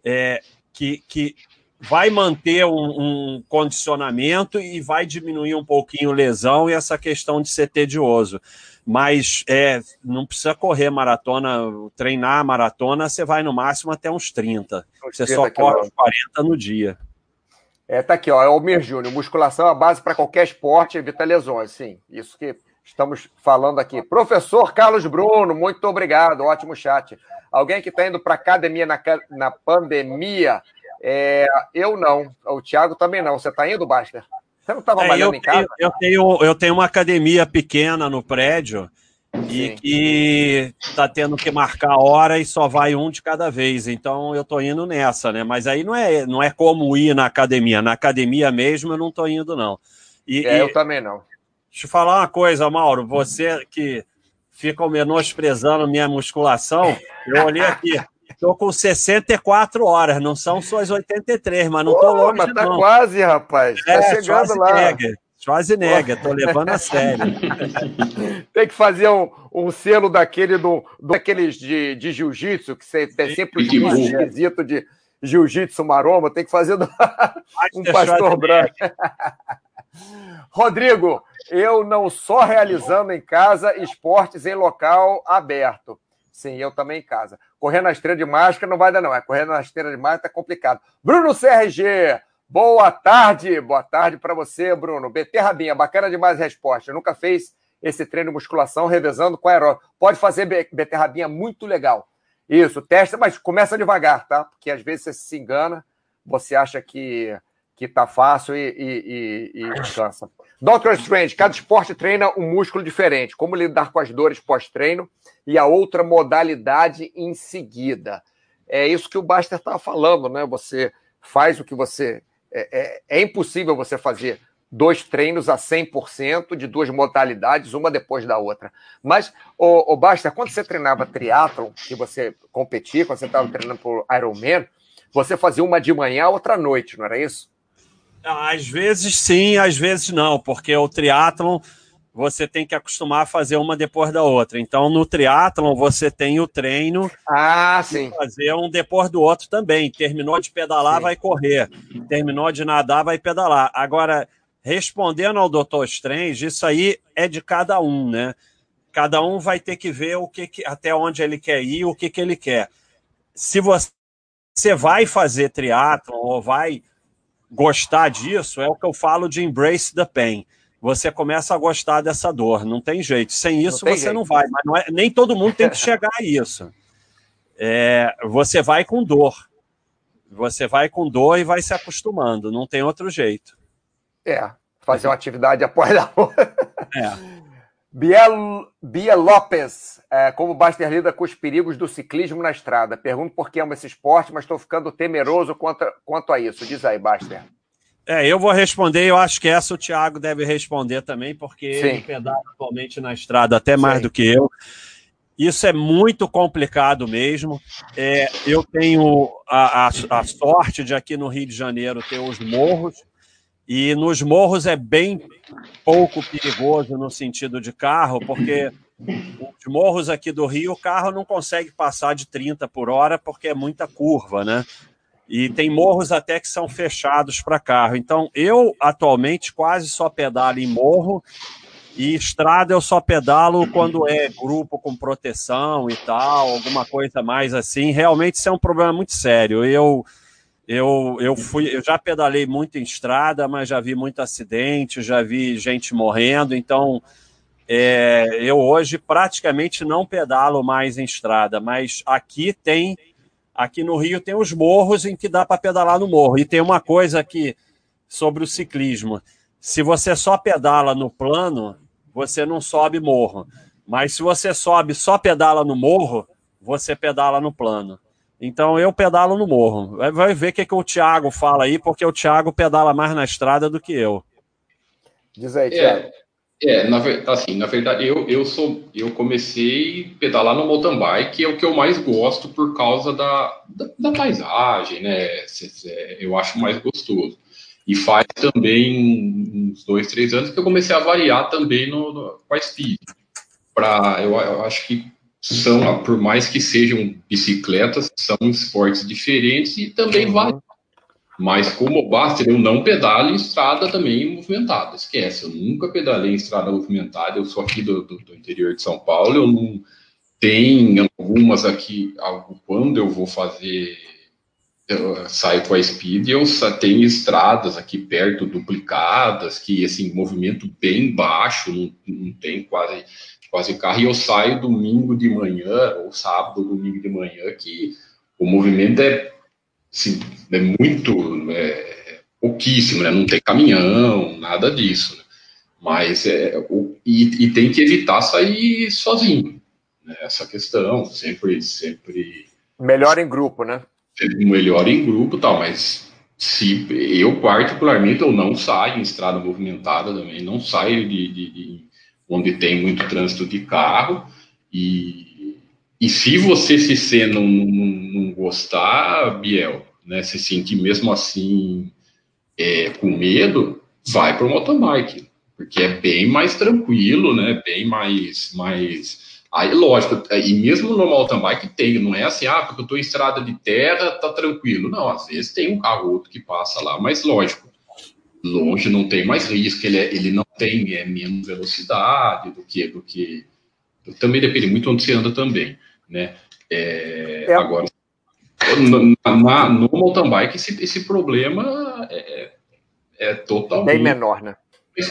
É, que, que vai manter um, um, condicionamento e vai diminuir um pouquinho lesão e essa questão de ser tedioso. Mas é, não precisa correr maratona, treinar maratona, você vai no máximo até uns 30. Você só corre uns 40 no dia. É, tá aqui, ó, é o Mir Júnior. Musculação é a base para qualquer esporte, evita lesões. Sim, isso que estamos falando aqui. Professor Carlos Bruno, muito obrigado, ótimo chat. Alguém que está indo para academia na, na pandemia é, eu não. O Thiago também não. Você está indo, Baster? Você não estava é, malhando em casa? Eu tenho, eu tenho uma academia pequena no prédio e que está tendo que marcar hora e só vai um de cada vez. Então eu estou indo nessa, né? Mas aí não é, não é como ir na academia. Na academia mesmo eu não estou indo, não. E, é, eu também não. Deixa eu falar uma coisa, Mauro. Você que fica menosprezando minha musculação, eu olhei aqui. Tô com 64 horas, não são só as 83, mas não tô longe, mas tá não. quase, rapaz. Tá é, chegando lá. Schwarzenegger, tô levando a sério. tem que fazer um, um selo daquele do, daqueles de, de jiu-jitsu, que você tem sempre um esquisito de jiu-jitsu maromba, tem que fazer do, um pastor branco. Rodrigo, eu não só realizando em casa esportes em local aberto. Sim, eu também em casa. Correr na esteira de máscara não vai dar, não. É correr na esteira de máscara tá complicado. Bruno CRG, boa tarde. Boa tarde para você, Bruno. BT Rabinha, bacana demais a resposta. Nunca fez esse treino de musculação revezando com aeróbico. Pode fazer BT Rabinha, muito legal. Isso, testa, mas começa devagar, tá? Porque às vezes você se engana, você acha que que tá fácil e, e, e, e cansa. Doctor Strange, cada esporte treina um músculo diferente. Como lidar com as dores pós-treino e a outra modalidade em seguida. É isso que o Baster estava falando, né? Você faz o que você. É, é, é impossível você fazer dois treinos a 100% de duas modalidades, uma depois da outra. Mas, o, o Baster, quando você treinava triatlon, que você competia, quando você estava treinando por Ironman, você fazia uma de manhã, outra à noite, não era isso? Às vezes sim, às vezes não, porque o triatlon você tem que acostumar a fazer uma depois da outra. Então, no triatlon, você tem o treino ah, sim. fazer um depois do outro também. Terminou de pedalar, sim. vai correr. Terminou de nadar, vai pedalar. Agora, respondendo ao Dr. Strange, isso aí é de cada um, né? Cada um vai ter que ver o que, que até onde ele quer ir, o que, que ele quer. Se você vai fazer triatlon ou vai gostar disso, é o que eu falo de embrace the pain você começa a gostar dessa dor. Não tem jeito. Sem isso, não você jeito. não vai. Mas não é, nem todo mundo tem que chegar a isso. É, você vai com dor. Você vai com dor e vai se acostumando. Não tem outro jeito. É, fazer uma atividade após a outra. É. Biel, Bia Lopes, é, como o Baster lida com os perigos do ciclismo na estrada? Pergunto por que amo esse esporte, mas estou ficando temeroso quanto, quanto a isso. Diz aí, Baster. É, eu vou responder, eu acho que essa o Thiago deve responder também, porque Sim. ele pedala atualmente na estrada até mais Sim. do que eu. Isso é muito complicado mesmo. É, eu tenho a, a, a, sorte de aqui no Rio de Janeiro ter os morros, e nos morros é bem pouco perigoso no sentido de carro, porque os morros aqui do Rio, o carro não consegue passar de 30 por hora, porque é muita curva, né? E tem morros até que são fechados para carro. Então, eu atualmente quase só pedalo em morro e estrada eu só pedalo quando é grupo com proteção e tal, alguma coisa mais assim. Realmente isso é um problema muito sério. Eu eu, eu fui, eu já pedalei muito em estrada, mas já vi muito acidente, já vi gente morrendo, então é, eu hoje praticamente não pedalo mais em estrada, mas aqui tem Aqui no Rio tem os morros em que dá para pedalar no morro. E tem uma coisa aqui sobre o ciclismo. Se você só pedala no plano, você não sobe morro. Mas se você sobe só pedala no morro, você pedala no plano. Então eu pedalo no morro. Vai ver o que, que o Thiago fala aí, porque o Thiago pedala mais na estrada do que eu. Diz aí, Thiago. É, é, na, assim, na verdade, eu, eu sou eu comecei a pedalar no mountain bike, é o que eu mais gosto por causa da, da, da paisagem, né? Eu acho mais gostoso. E faz também uns dois, três anos que eu comecei a variar também no, no com a speed. Pra, eu, eu acho que são, por mais que sejam bicicletas, são esportes diferentes e também uhum. Mas como Baster, eu não pedalo em estrada também movimentada. Esquece, eu nunca pedalei em estrada movimentada. Eu sou aqui do, do, do interior de São Paulo. Eu não tenho algumas aqui. Quando eu vou fazer, eu saio com a Speed, eu tenho estradas aqui perto duplicadas, que assim movimento bem baixo, não, não tem quase quase carro. E eu saio domingo de manhã ou sábado, domingo de manhã, que o movimento é assim, é muito é, pouquíssimo, né? Não tem caminhão, nada disso. Né? Mas é, o, e, e, tem que evitar sair sozinho. Né? Essa questão, sempre, sempre. Melhor em grupo, né? Melhor em grupo, tal. Mas se eu particularmente eu não saio em estrada movimentada também, não saio de, de, de onde tem muito trânsito de carro e e se você se ser não, não, não gostar, Biel, né, se sentir mesmo assim é, com medo, vai para o mountain bike, porque é bem mais tranquilo, né, bem mais, mais... Aí, lógico, e mesmo no mountain bike tem, não é assim, ah, porque eu estou em estrada de terra, tá tranquilo. Não, às vezes tem um carro outro que passa lá, mas lógico, longe não tem mais risco, ele, é, ele não tem é, menos velocidade do que, do que... Também depende muito onde você anda também né? É, é. Agora, na, no mountain bike, esse, esse problema é, é, é totalmente... Bem menor, né?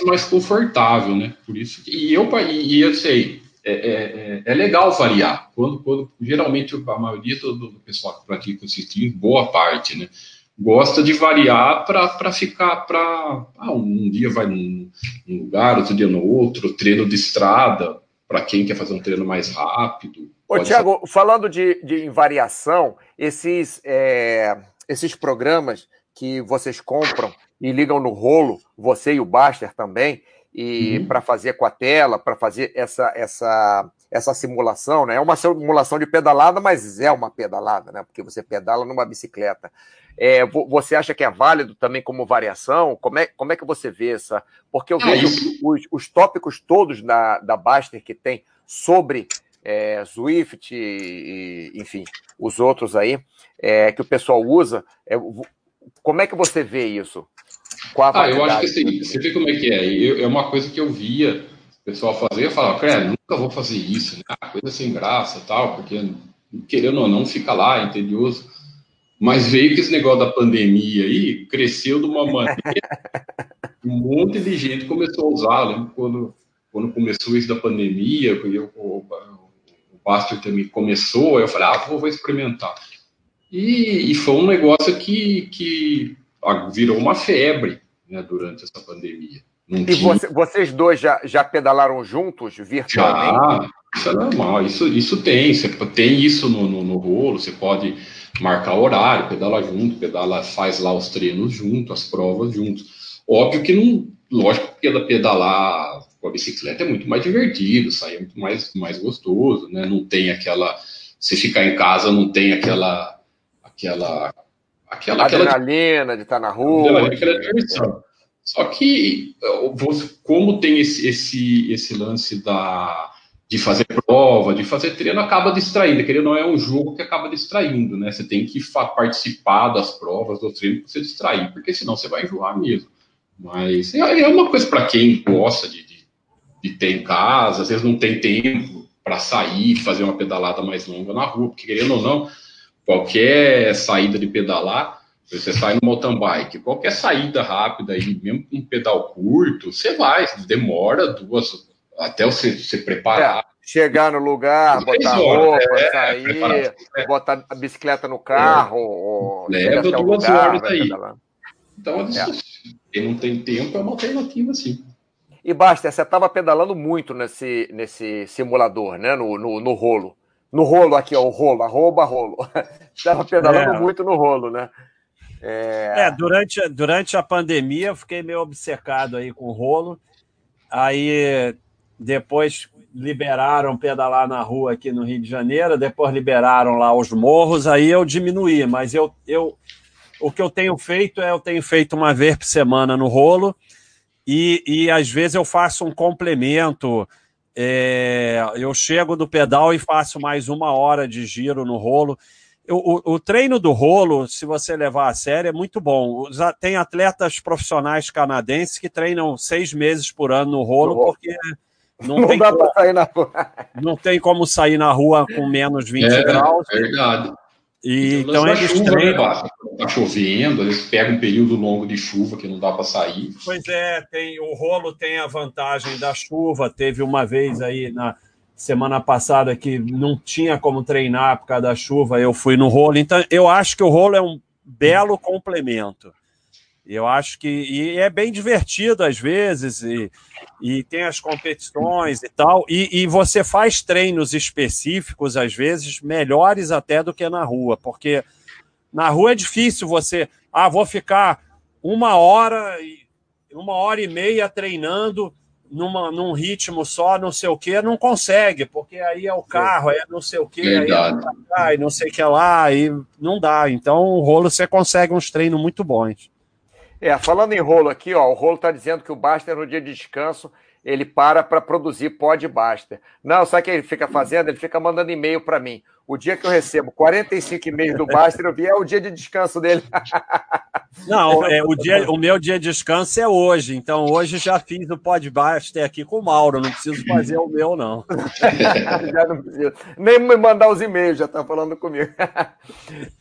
mais confortável, né? Por isso que, e eu e, eu sei é, é, é, é, legal variar. Quando, quando geralmente a maioria do, do pessoal que pratica o ciclismo, boa parte, né? Gosta de variar para ficar para ah, um dia vai num, num, lugar, outro dia no outro, treino de estrada para quem quer fazer um treino mais rápido. Ô, Tiago, ser... falando de, de variação, esses, é, esses programas que vocês compram e ligam no rolo, você e o Baster também, e uhum. para fazer com a tela, para fazer essa, essa, essa simulação, né? É uma simulação de pedalada, mas é uma pedalada, né? Porque você pedala numa bicicleta. É, você acha que é válido também como variação? Como é, como é que você vê essa? Porque eu é vejo os, os, tópicos todos da, da Baster que tem sobre é, Swift e, enfim, os outros aí, é, que o pessoal usa. É, como é que você vê isso? Ah, eu acho que assim, você vê como é que é. Eu, é uma coisa que eu via o pessoal fazer, eu falava, cara, nunca vou fazer isso, né? Ah, coisa sem graça tal, porque querendo ou não, fica lá, é tedioso. Mas veio que esse negócio da pandemia aí cresceu de uma maneira. um monte de gente começou a usar. Lembro quando, quando começou isso da pandemia, eu, o, o Pastor também começou, eu falei, ah, vou, vou experimentar. E, e, foi um negócio que, que virou uma febre né, durante essa pandemia. Não e tinha... você, vocês dois já, já pedalaram juntos virtualmente? Já, isso é normal, isso, isso tem, você tem isso no, no, no rolo, você pode marcar horário, pedala junto, pedala, faz lá os treinos junto, as provas juntos. Óbvio que não, lógico que pedalar com a bicicleta é muito mais divertido, sai muito mais, mais gostoso, né? Não tem aquela, se ficar em casa não tem aquela, aquela, aquela, adrenalina de estar na rua, aquela diversão. Só que como tem esse, esse, esse lance da de fazer prova, de fazer treino, acaba distraindo. Querendo não é um jogo que acaba distraindo, né? Você tem que participar das provas, do treino, para você distrair, porque senão você vai enjoar mesmo. Mas é, é uma coisa para quem gosta de, de, de, ter em casa, às vezes não tem tempo para sair, fazer uma pedalada mais longa na rua, porque querendo ou não, qualquer saída de pedalar, você sai no mountain bike, qualquer saída rápida aí, mesmo um pedal curto, você vai, demora duas até você se preparar. É, chegar no lugar, botar roupa, é, sair, é. botar a bicicleta no carro. Leva duas lugar, horas aí. Então, é. quem não tem tempo é uma alternativa, sim. E basta, você estava pedalando muito nesse, nesse simulador, né? No, no, no, rolo. No rolo aqui, ó, o rolo, arroba rolo. Estava pedalando é. muito no rolo, né? É... é, durante, durante a pandemia eu fiquei meio obcecado aí com o rolo. Aí depois liberaram pedalar na rua aqui no Rio de Janeiro, depois liberaram lá os morros, aí eu diminuí, mas eu, eu o que eu tenho feito é eu tenho feito uma vez por semana no rolo e, e às vezes eu faço um complemento. É, eu chego do pedal e faço mais uma hora de giro no rolo. O, o, treino do rolo, se você levar a sério, é muito bom. Tem atletas profissionais canadenses que treinam seis meses por ano no rolo, porque não, não tem dá para sair na rua. Não tem como sair na rua com menos 20 é, graus. É verdade. E, então eles chuva, treinam. Né, tá chovendo, eles pegam um período longo de chuva que não dá para sair. Pois é, tem, o rolo tem a vantagem da chuva. Teve uma vez aí na semana passada que não tinha como treinar por causa da chuva, eu fui no rolo. Então eu acho que o rolo é um belo complemento. Eu acho que e é bem divertido às vezes, e, e tem as competições e tal, e, e, você faz treinos específicos, às vezes, melhores até do que na rua, porque na rua é difícil você, ah, vou ficar uma hora, uma hora e meia treinando numa, num ritmo só, não sei o que, não consegue, porque aí é o carro, é não sei o que, aí é não sei o que lá, e não dá. Então, o rolo você consegue uns treinos muito bons. É, falando em rolo aqui, ó, o rolo está dizendo que o Baster, no dia de descanso, ele para para produzir pó de Baster. Não, sabe o que ele fica fazendo? Ele fica mandando e-mail para mim. O dia que eu recebo 45 e-mails do Baster, eu vi, é o dia de descanso dele. Não, é, o, dia, o meu dia de descanso é hoje. Então, hoje já fiz o pó de Baster aqui com o Mauro. Não preciso fazer o meu, não. já não preciso. Nem me mandar os e-mails, já está falando comigo.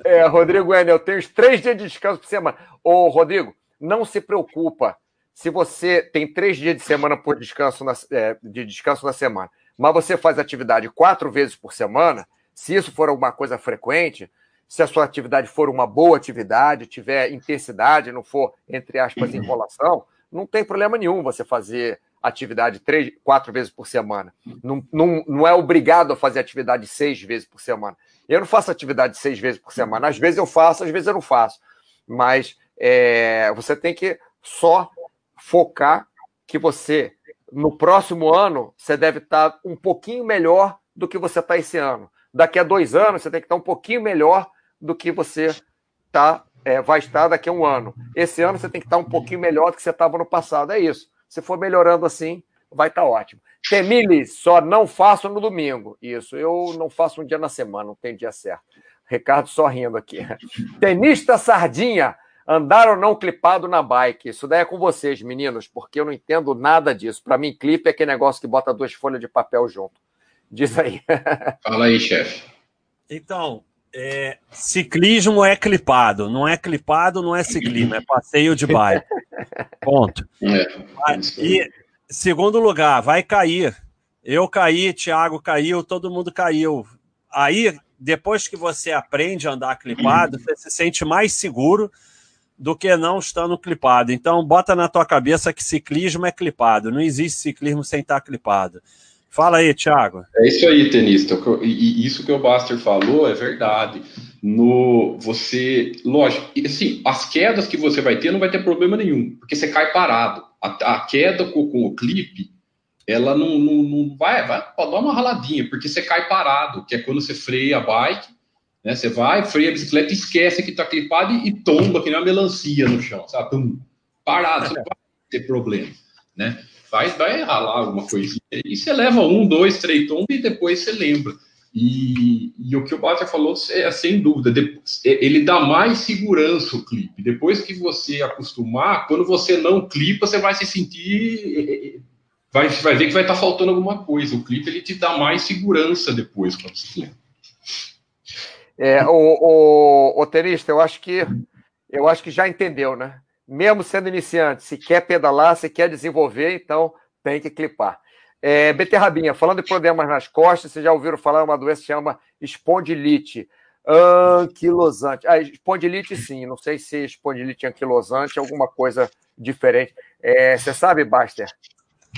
É, Rodrigo Enel, eu tenho os três dias de descanso por semana. Ô, Rodrigo, não se preocupa se você tem três dias de semana por descanso na, é, de descanso na semana, mas você faz atividade quatro vezes por semana, se isso for alguma coisa frequente, se a sua atividade for uma boa atividade, tiver intensidade, não for, entre aspas, enrolação, não tem problema nenhum você fazer atividade três, quatro vezes por semana. Não, não, não é obrigado a fazer atividade seis vezes por semana. Eu não faço atividade seis vezes por semana. Às vezes eu faço, às vezes eu não faço. Mas é, você tem que só focar que você, no próximo ano, você deve estar um pouquinho melhor do que você está esse ano. Daqui a dois anos, você tem que estar um pouquinho melhor do que você tá, é, vai estar daqui a um ano. Esse ano você tem que estar um pouquinho melhor do que você estava no passado. É isso. Se for melhorando assim, vai estar ótimo. Temile, só não faço no domingo. Isso, eu não faço um dia na semana, não tem dia certo. Ricardo só rindo aqui. Tenista Sardinha, andar ou não clipado na bike? Isso daí é com vocês, meninos, porque eu não entendo nada disso. Para mim, clipe é aquele negócio que bota duas folhas de papel junto. Diz aí. Fala aí, chefe. Então, é, ciclismo é clipado. Não é clipado, não é ciclismo, é passeio de bike. Ponto. É, e, segundo lugar, vai cair. Eu caí, Thiago caiu, todo mundo caiu. Aí, depois que você aprende a andar clipado, você se sente mais seguro do que não estando clipado. Então, bota na tua cabeça que ciclismo é clipado. Não existe ciclismo sem estar clipado. Fala aí, Thiago. É isso aí, tenista. E isso que o Baster falou é verdade. No você, lógico, assim, as quedas que você vai ter não vai ter problema nenhum, porque você cai parado. A, a queda com, com, o clipe, ela não, não, não vai, vai, pode dar uma raladinha, porque você cai parado, que é quando você freia a bike, né? Você vai, freia a bicicleta, esquece que está clipado e, tomba que nem uma melancia no chão, sabe? Tum, parado, você não vai ter problema, né? vai, vai ralar alguma coisinha. E você leva um, dois, três tombos e depois você lembra. E, e o que o Bata falou é sem dúvida, é, ele dá mais segurança o clipe. Depois que você acostumar, quando você não clipa, você vai se sentir. É, é, vai, vai ver que vai estar tá faltando alguma coisa. O clipe ele te dá mais segurança depois quando você clipa. É, o, o, o tenista, eu acho que eu acho que já entendeu, né? mesmo sendo iniciante, se quer pedalar, se quer desenvolver, então tem que clipar. É, Beterrabinha, falando de problemas nas costas, vocês já ouviram falar de uma doença que chama espondilite anquilosante. Ah, espondilite sim, não sei se espondilite anquilosante é alguma coisa diferente. É, você sabe, Baster?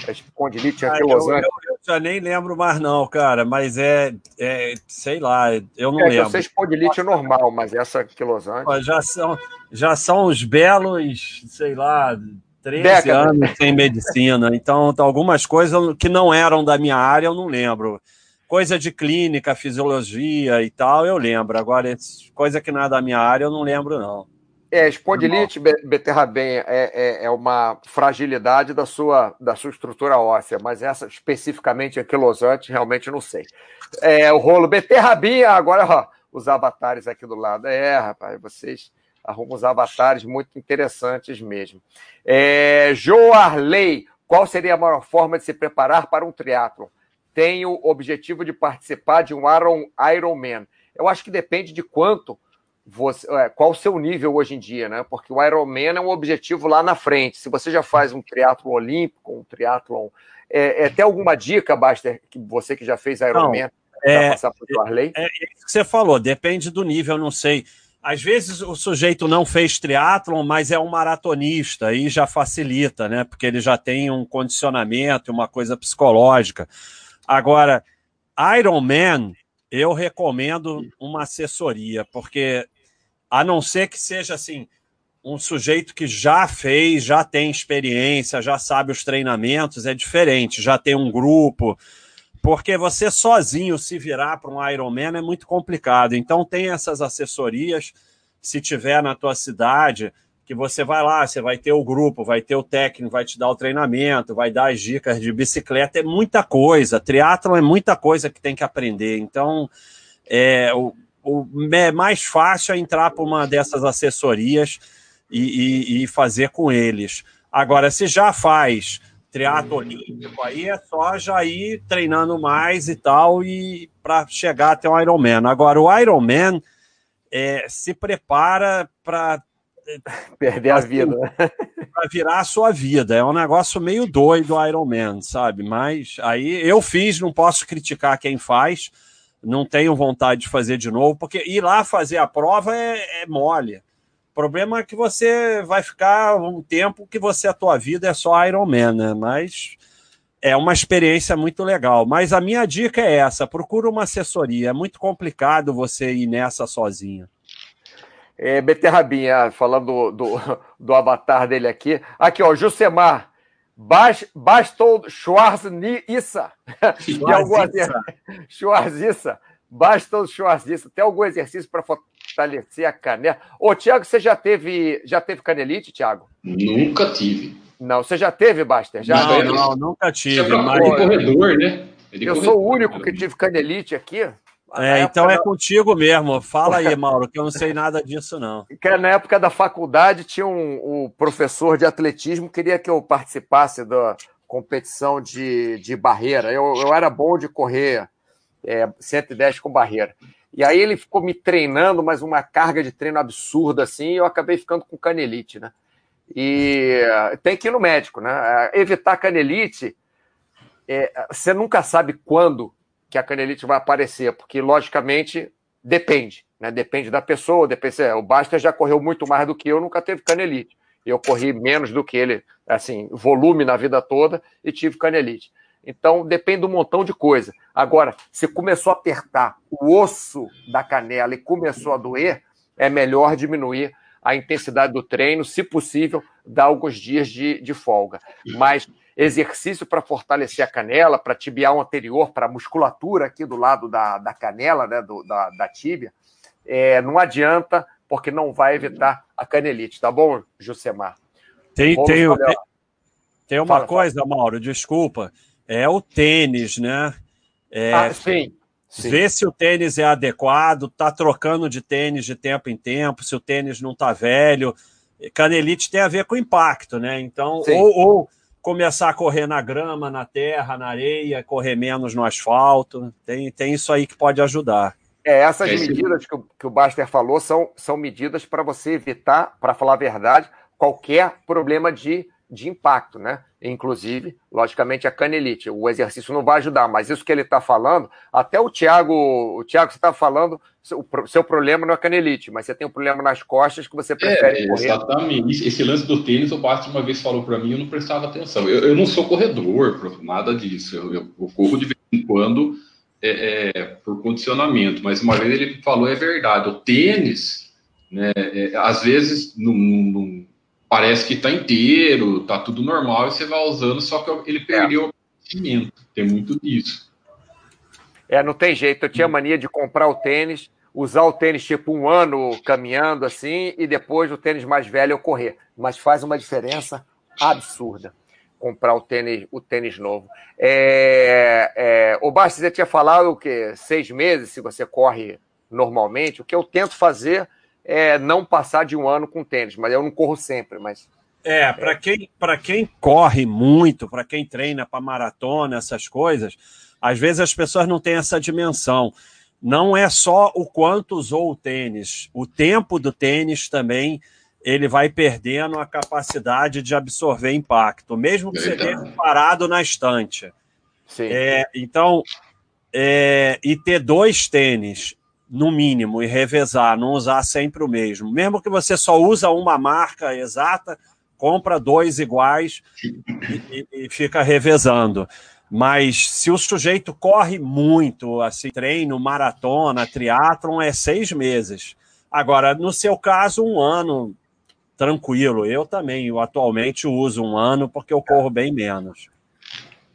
Espondilite anquilosante. Ah, eu, eu, eu, já nem lembro mais não, cara, mas é, é sei lá, eu não é, lembro. Eu sei espondilite normal, mas essa anquilosante... Já são, já são os belos, sei lá, 13 Década. anos sem medicina. Então, algumas coisas que não eram da minha área, eu não lembro. Coisa de clínica, fisiologia e tal, eu lembro. Agora, coisa que não é da minha área, eu não lembro, não. É, espondilite, Beterrabem, é, é, é uma fragilidade da sua, da sua estrutura óssea, mas essa especificamente anquilosante, realmente não sei. É, o rolo Beterrabinha, agora ó, os avatares aqui do lado. É, rapaz, vocês arrumam os avatares muito interessantes mesmo. É, Joarley, qual seria a maior forma de se preparar para um triatlo? Tenho o objetivo de participar de um Iron, Ironman. Eu acho que depende de quanto você, é, qual o seu nível hoje em dia, né? Porque o Ironman é um objetivo lá na frente. Se você já faz um triatlo olímpico, um triatlon, é, é, tem alguma dica, Baster, que você que já fez Ironman, é, passar Arley? É, é, isso que você falou, depende do nível, não sei. Às vezes o sujeito não fez triatlon, mas é um maratonista, aí já facilita, né? Porque ele já tem um condicionamento, uma coisa psicológica. Agora, Ironman, eu recomendo uma assessoria, porque a não ser que seja assim, um sujeito que já fez, já tem experiência, já sabe os treinamentos, é diferente, já tem um grupo, porque você sozinho se virar para um Ironman é muito complicado. Então tem essas assessorias, se tiver na tua cidade, que você vai lá, você vai ter o grupo, vai ter o técnico, vai te dar o treinamento, vai dar as dicas de bicicleta, é muita coisa. Triatlon é muita coisa que tem que aprender. Então, é, o, o é mais fácil é entrar para uma dessas assessorias e, e, e, fazer com eles. Agora, se já faz triatlo olímpico, aí é só já ir treinando mais e tal, e para chegar até um Ironman. Agora, o Ironman é, se prepara para perder a vida, para virar a sua vida. É um negócio meio doido o Iron Man, sabe? Mas aí eu fiz, não posso criticar quem faz não tenho vontade de fazer de novo, porque ir lá fazer a prova é, é mole. O problema é que você vai ficar um tempo que você, a tua vida é só Iron Man, né? Mas é uma experiência muito legal. Mas a minha dica é essa: procura uma assessoria. É muito complicado você ir nessa sozinho. É, Beterrabinha, falando do, do, do, avatar dele aqui. Aqui, ó, Jusemar. Bastou Schwarzissa. Schwarzissa. Bastou Schwarzissa. Tem algum exercício para fortalecer a canela? Ô, Tiago, você já teve, já teve canelite, Tiago? Nunca tive. Não, você já teve, Baster? Já não, não, nunca tive. Você é mas... de corredor, né? É eu corredor, sou o único que tive canelite aqui. É, então é da... contigo mesmo. Fala aí, Mauro, que eu não sei nada disso, não. Que na época da faculdade tinha um, um professor de atletismo queria que eu participasse da competição de, de barreira. Eu, eu era bom de correr é, 110 com barreira. E aí ele ficou me treinando, mas uma carga de treino absurda assim, e eu acabei ficando com canelite, né? E tem que ir no médico, né? Evitar canelite, é, você nunca sabe quando que a canelite vai aparecer, porque, logicamente, depende. Né? Depende da pessoa, depende. O Basta já correu muito mais do que eu, nunca teve canelite. Eu corri menos do que ele, assim, volume na vida toda e tive canelite. Então, depende de um montão de coisa. Agora, se começou a apertar o osso da canela e começou a doer, é melhor diminuir a intensidade do treino, se possível, dar alguns dias de, de folga. Mas exercício para fortalecer a canela, para tibial anterior, para a musculatura aqui do lado da, da canela, né, do, da, da tíbia, é, não adianta, porque não vai evitar a canelite, tá bom, Jusemar? Tem, tem, tem, tem, uma fala, coisa, fala. Mauro, desculpa, é o tênis, né? É, ah, sim. Sim. Vê se o tênis é adequado, tá trocando de tênis de tempo em tempo, se o tênis não tá velho. Canelite tem a ver com impacto, né? Então, ou, ou, começar a correr na grama, na terra, na areia, correr menos no asfalto. Tem, tem isso aí que pode ajudar. É, essas Esse... medidas que o, que o Baster falou são, são medidas para você evitar, para falar a verdade, qualquer problema de, de impacto, né? Inclusive, logicamente, a canelite. O exercício não vai ajudar, mas isso que ele está falando, até o Thiago, o Thiago, você está falando, o seu problema não é canelite, mas você tem um problema nas costas que você prefere é, correr. Exatamente. Esse lance do tênis, o Basti uma vez falou para mim, eu não prestava atenção. Eu, eu não sou corredor, nada disso. Eu, eu, eu corro de vez em quando é, é, por condicionamento, mas uma vez ele falou, é verdade, o tênis, né, é, às vezes, não, parece que está inteiro, está tudo normal, e você vai usando, só que ele perdeu é. o conhecimento. Tem muito disso. É, não tem jeito. Eu tinha mania de comprar o tênis, usar o tênis tipo um ano caminhando assim, e depois o tênis mais velho eu correr. Mas faz uma diferença absurda comprar o tênis, o tênis novo. É, é, o Bastos, você tinha falado o quê? Seis meses, se você corre normalmente. O que eu tento fazer é não passar de um ano com tênis, mas eu não corro sempre, mas. É, para quem, quem corre muito, para quem treina para maratona, essas coisas, às vezes as pessoas não têm essa dimensão. Não é só o quanto usou o tênis, o tempo do tênis também ele vai perdendo a capacidade de absorver impacto, mesmo que você tenha parado na estante. Sim. É, então, é, e ter dois tênis no mínimo, e revezar, não usar sempre o mesmo. Mesmo que você só usa uma marca exata, compra dois iguais e, e, e fica revezando. Mas se o sujeito corre muito, assim, treino, maratona, triatlon, é seis meses. Agora, no seu caso, um ano, tranquilo. Eu também, eu atualmente uso um ano porque eu corro bem menos.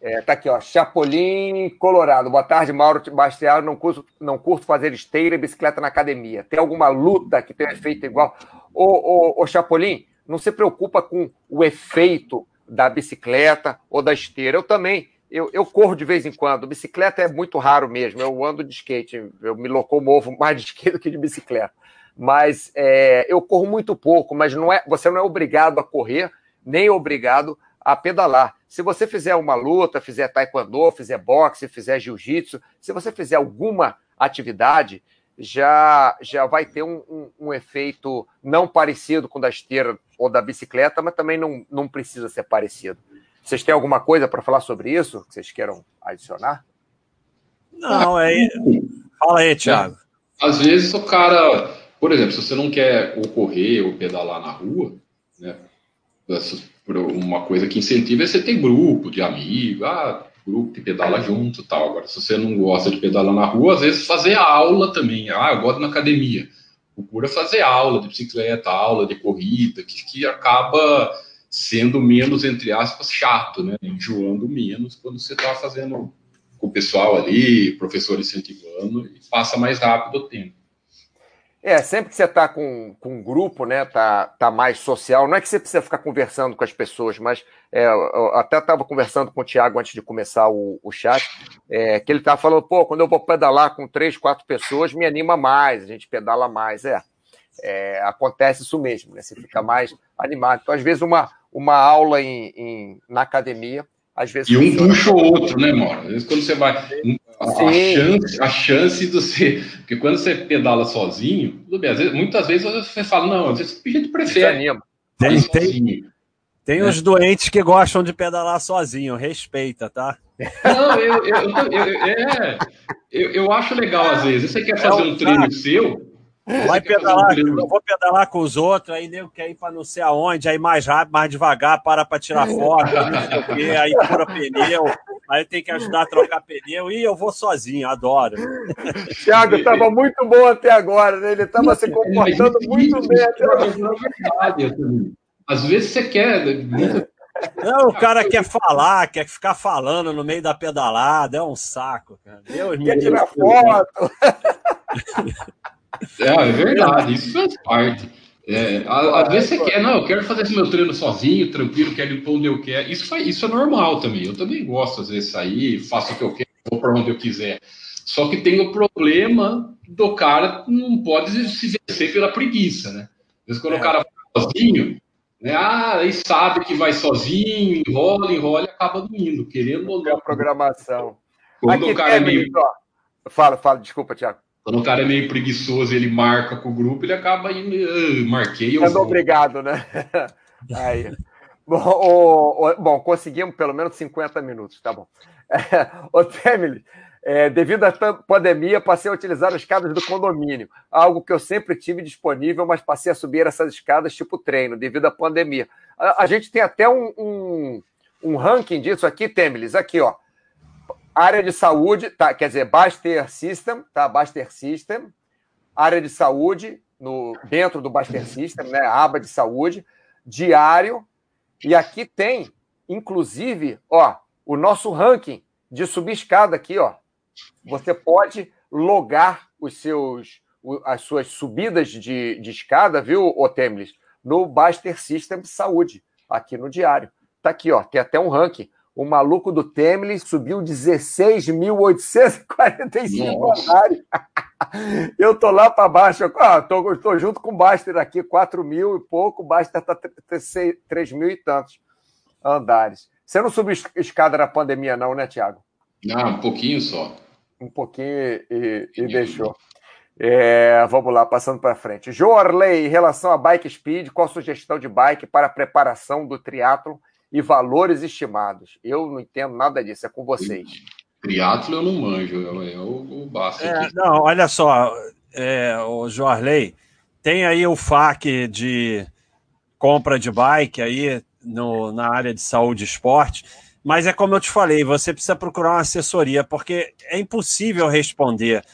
É, tá aqui, ó. Chapolin, Colorado. Boa tarde, Mauro Bastiano. Não curto, não curto fazer esteira e bicicleta na academia. Tem alguma luta que um efeito igual? Ô, ô, ô, Chapolin, não se preocupa com o efeito da bicicleta ou da esteira. Eu também. Eu, eu corro de vez em quando. Bicicleta é muito raro mesmo. Eu ando de skate. Eu me locomovo mais de skate do que de bicicleta. Mas é, eu corro muito pouco. Mas não é, você não é obrigado a correr, nem obrigado a pedalar. Se você fizer uma luta, fizer taekwondo, fizer boxe, fizer jiu-jitsu, se você fizer alguma atividade, já, já vai ter um, um, um, efeito não parecido com o da esteira ou da bicicleta, mas também não, não precisa ser parecido. Vocês têm alguma coisa para falar sobre isso que vocês queiram adicionar? Não, é. Fala aí, Thiago. Às vezes o cara, por exemplo, se você não quer ou correr ou pedalar na rua, né? Uma coisa que incentiva é você ter grupo de amigos, ah, grupo que pedala junto tal. Agora, se você não gosta de pedalar na rua, às vezes fazer aula também. Ah, eu gosto na academia. Procura fazer aula de bicicleta, aula de corrida, que, que acaba sendo menos, entre aspas, chato, né? Enjoando menos quando você está fazendo com o pessoal ali, professor incentivando, e passa mais rápido o tempo. É, sempre que você está com, com um grupo, né, tá, tá mais social, não é que você precisa ficar conversando com as pessoas, mas é, até estava conversando com o Tiago antes de começar o, o chat, é, que ele estava falando, pô, quando eu vou pedalar com três, quatro pessoas, me anima mais, a gente pedala mais. É, é acontece isso mesmo, né? Você fica mais animado. Então, às vezes, uma, uma aula em, em na academia às vezes e um puxa o outro, né, Mauro? Às vezes quando você vai. A, a, chance, a chance de você. Porque quando você pedala sozinho, tudo bem, vezes, muitas vezes você fala, não, às vezes a gente prefere. Tem, tem, tem os doentes que gostam de pedalar sozinho, respeita, tá? Não, eu, eu, eu, eu, é, eu, eu acho legal às vezes. Você quer fazer é um treino seu, Vai pedalar, eu vou pedalar com os outros, aí nego quer ir para não sei aonde, aí mais rápido, mais devagar, para para tirar foto, não sei o quê, aí fura pneu, aí tem que ajudar a trocar pneu, e eu vou sozinho, adoro. Thiago estava muito bom até agora, né? Ele estava se comportando muito bem até agora. Às vezes você quer. Né? Não, o cara quer falar, quer ficar falando no meio da pedalada, é um saco, cara. Deus quer tirar foto. É, é verdade, isso faz parte. É, às vezes você quer, não, eu quero fazer esse meu treino sozinho, tranquilo, quero ir para onde eu quero. Isso, faz, isso é normal também. Eu também gosto, às vezes, sair, faço o que eu quero, vou para onde eu quiser. Só que tem o problema do cara não pode se vencer pela preguiça, né? Às vezes, quando é. o cara vai sozinho, né? Ah, aí sabe que vai sozinho, enrola, enrola e acaba não indo, querendo ou não. A programação. Quando Aqui o cara é meio. Fala, fala, desculpa, Tiago. Quando o cara é meio preguiçoso ele marca com o grupo, ele acaba indo, uh, marquei. Sendo obrigado, né? Aí. Bom, o, o, bom, conseguimos pelo menos 50 minutos, tá bom. É, o Temile, é, devido à pandemia, passei a utilizar as escadas do condomínio, algo que eu sempre tive disponível, mas passei a subir essas escadas tipo treino, devido à pandemia. A, a gente tem até um, um, um ranking disso aqui, Temiles, aqui, ó área de saúde, tá, quer dizer, Baster System, tá? Baster System, área de saúde, no, dentro do Baster System, né? Aba de saúde, diário, e aqui tem, inclusive, ó, o nosso ranking de subir escada aqui, ó. Você pode logar os seus, as suas subidas de, de escada, viu, Otemlis, no Baster System Saúde, aqui no diário. Tá aqui, ó, tem até um ranking o maluco do Temle subiu 16.845 andares. Eu tô lá para baixo, ah, tô, tô, junto com o Baster aqui, 4 mil e pouco, o Baster tá 3 mil e tantos andares. Você não subiu escada na pandemia, não, né, Tiago? Não, um pouquinho só. Um pouquinho e, e deixou. É, vamos lá, passando para frente. Jorley, em relação a bike speed, qual a sugestão de bike para a preparação do triatlo e valores estimados. Eu não entendo nada disso, é com vocês. Triatlo eu não manjo, é o, o É, não, olha só, é, o Jorley, tem aí o FAQ de compra de bike aí no, na área de saúde e esporte, mas é como eu te falei, você precisa procurar uma assessoria, porque é impossível responder,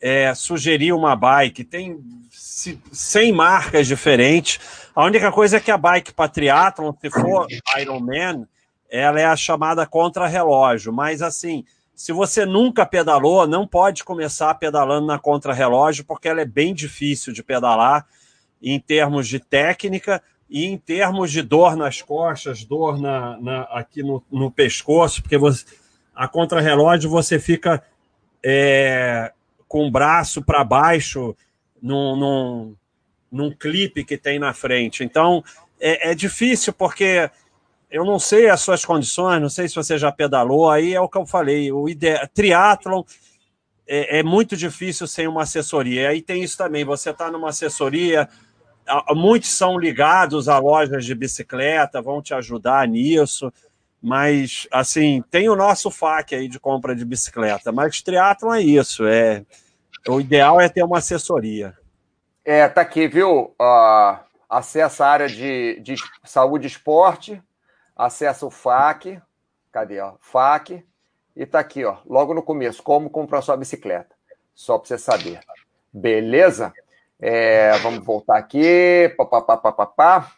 é, sugerir uma bike, tem 100 marcas diferentes, a única coisa é que a bike para se for Ironman, ela é a chamada contra-relógio. Mas assim, se você nunca pedalou, não pode começar pedalando na contra-relógio, porque ela é bem difícil de pedalar em termos de técnica e em termos de dor nas costas, dor na, na aqui no, no, pescoço, porque você, a contra-relógio você fica é, com o braço para baixo num, num, num clipe que tem na frente. Então, é, é, difícil porque eu não sei as suas condições, não sei se você já pedalou, aí é o que eu falei, o ide... triatlon é, é muito difícil sem uma assessoria. Aí tem isso também, você está numa assessoria, muitos são ligados a lojas de bicicleta, vão te ajudar nisso, mas, assim, tem o nosso FAQ aí de compra de bicicleta, mas triatlon é isso, é... O ideal é ter uma assessoria. É, tá aqui, viu? Uh, acessa a área de, de saúde e esporte, acessa o FAQ, cadê, ó? FAQ, e tá aqui, ó, logo no começo, como comprar sua bicicleta. Só para você saber. Beleza? É, vamos voltar aqui. Pá, pá,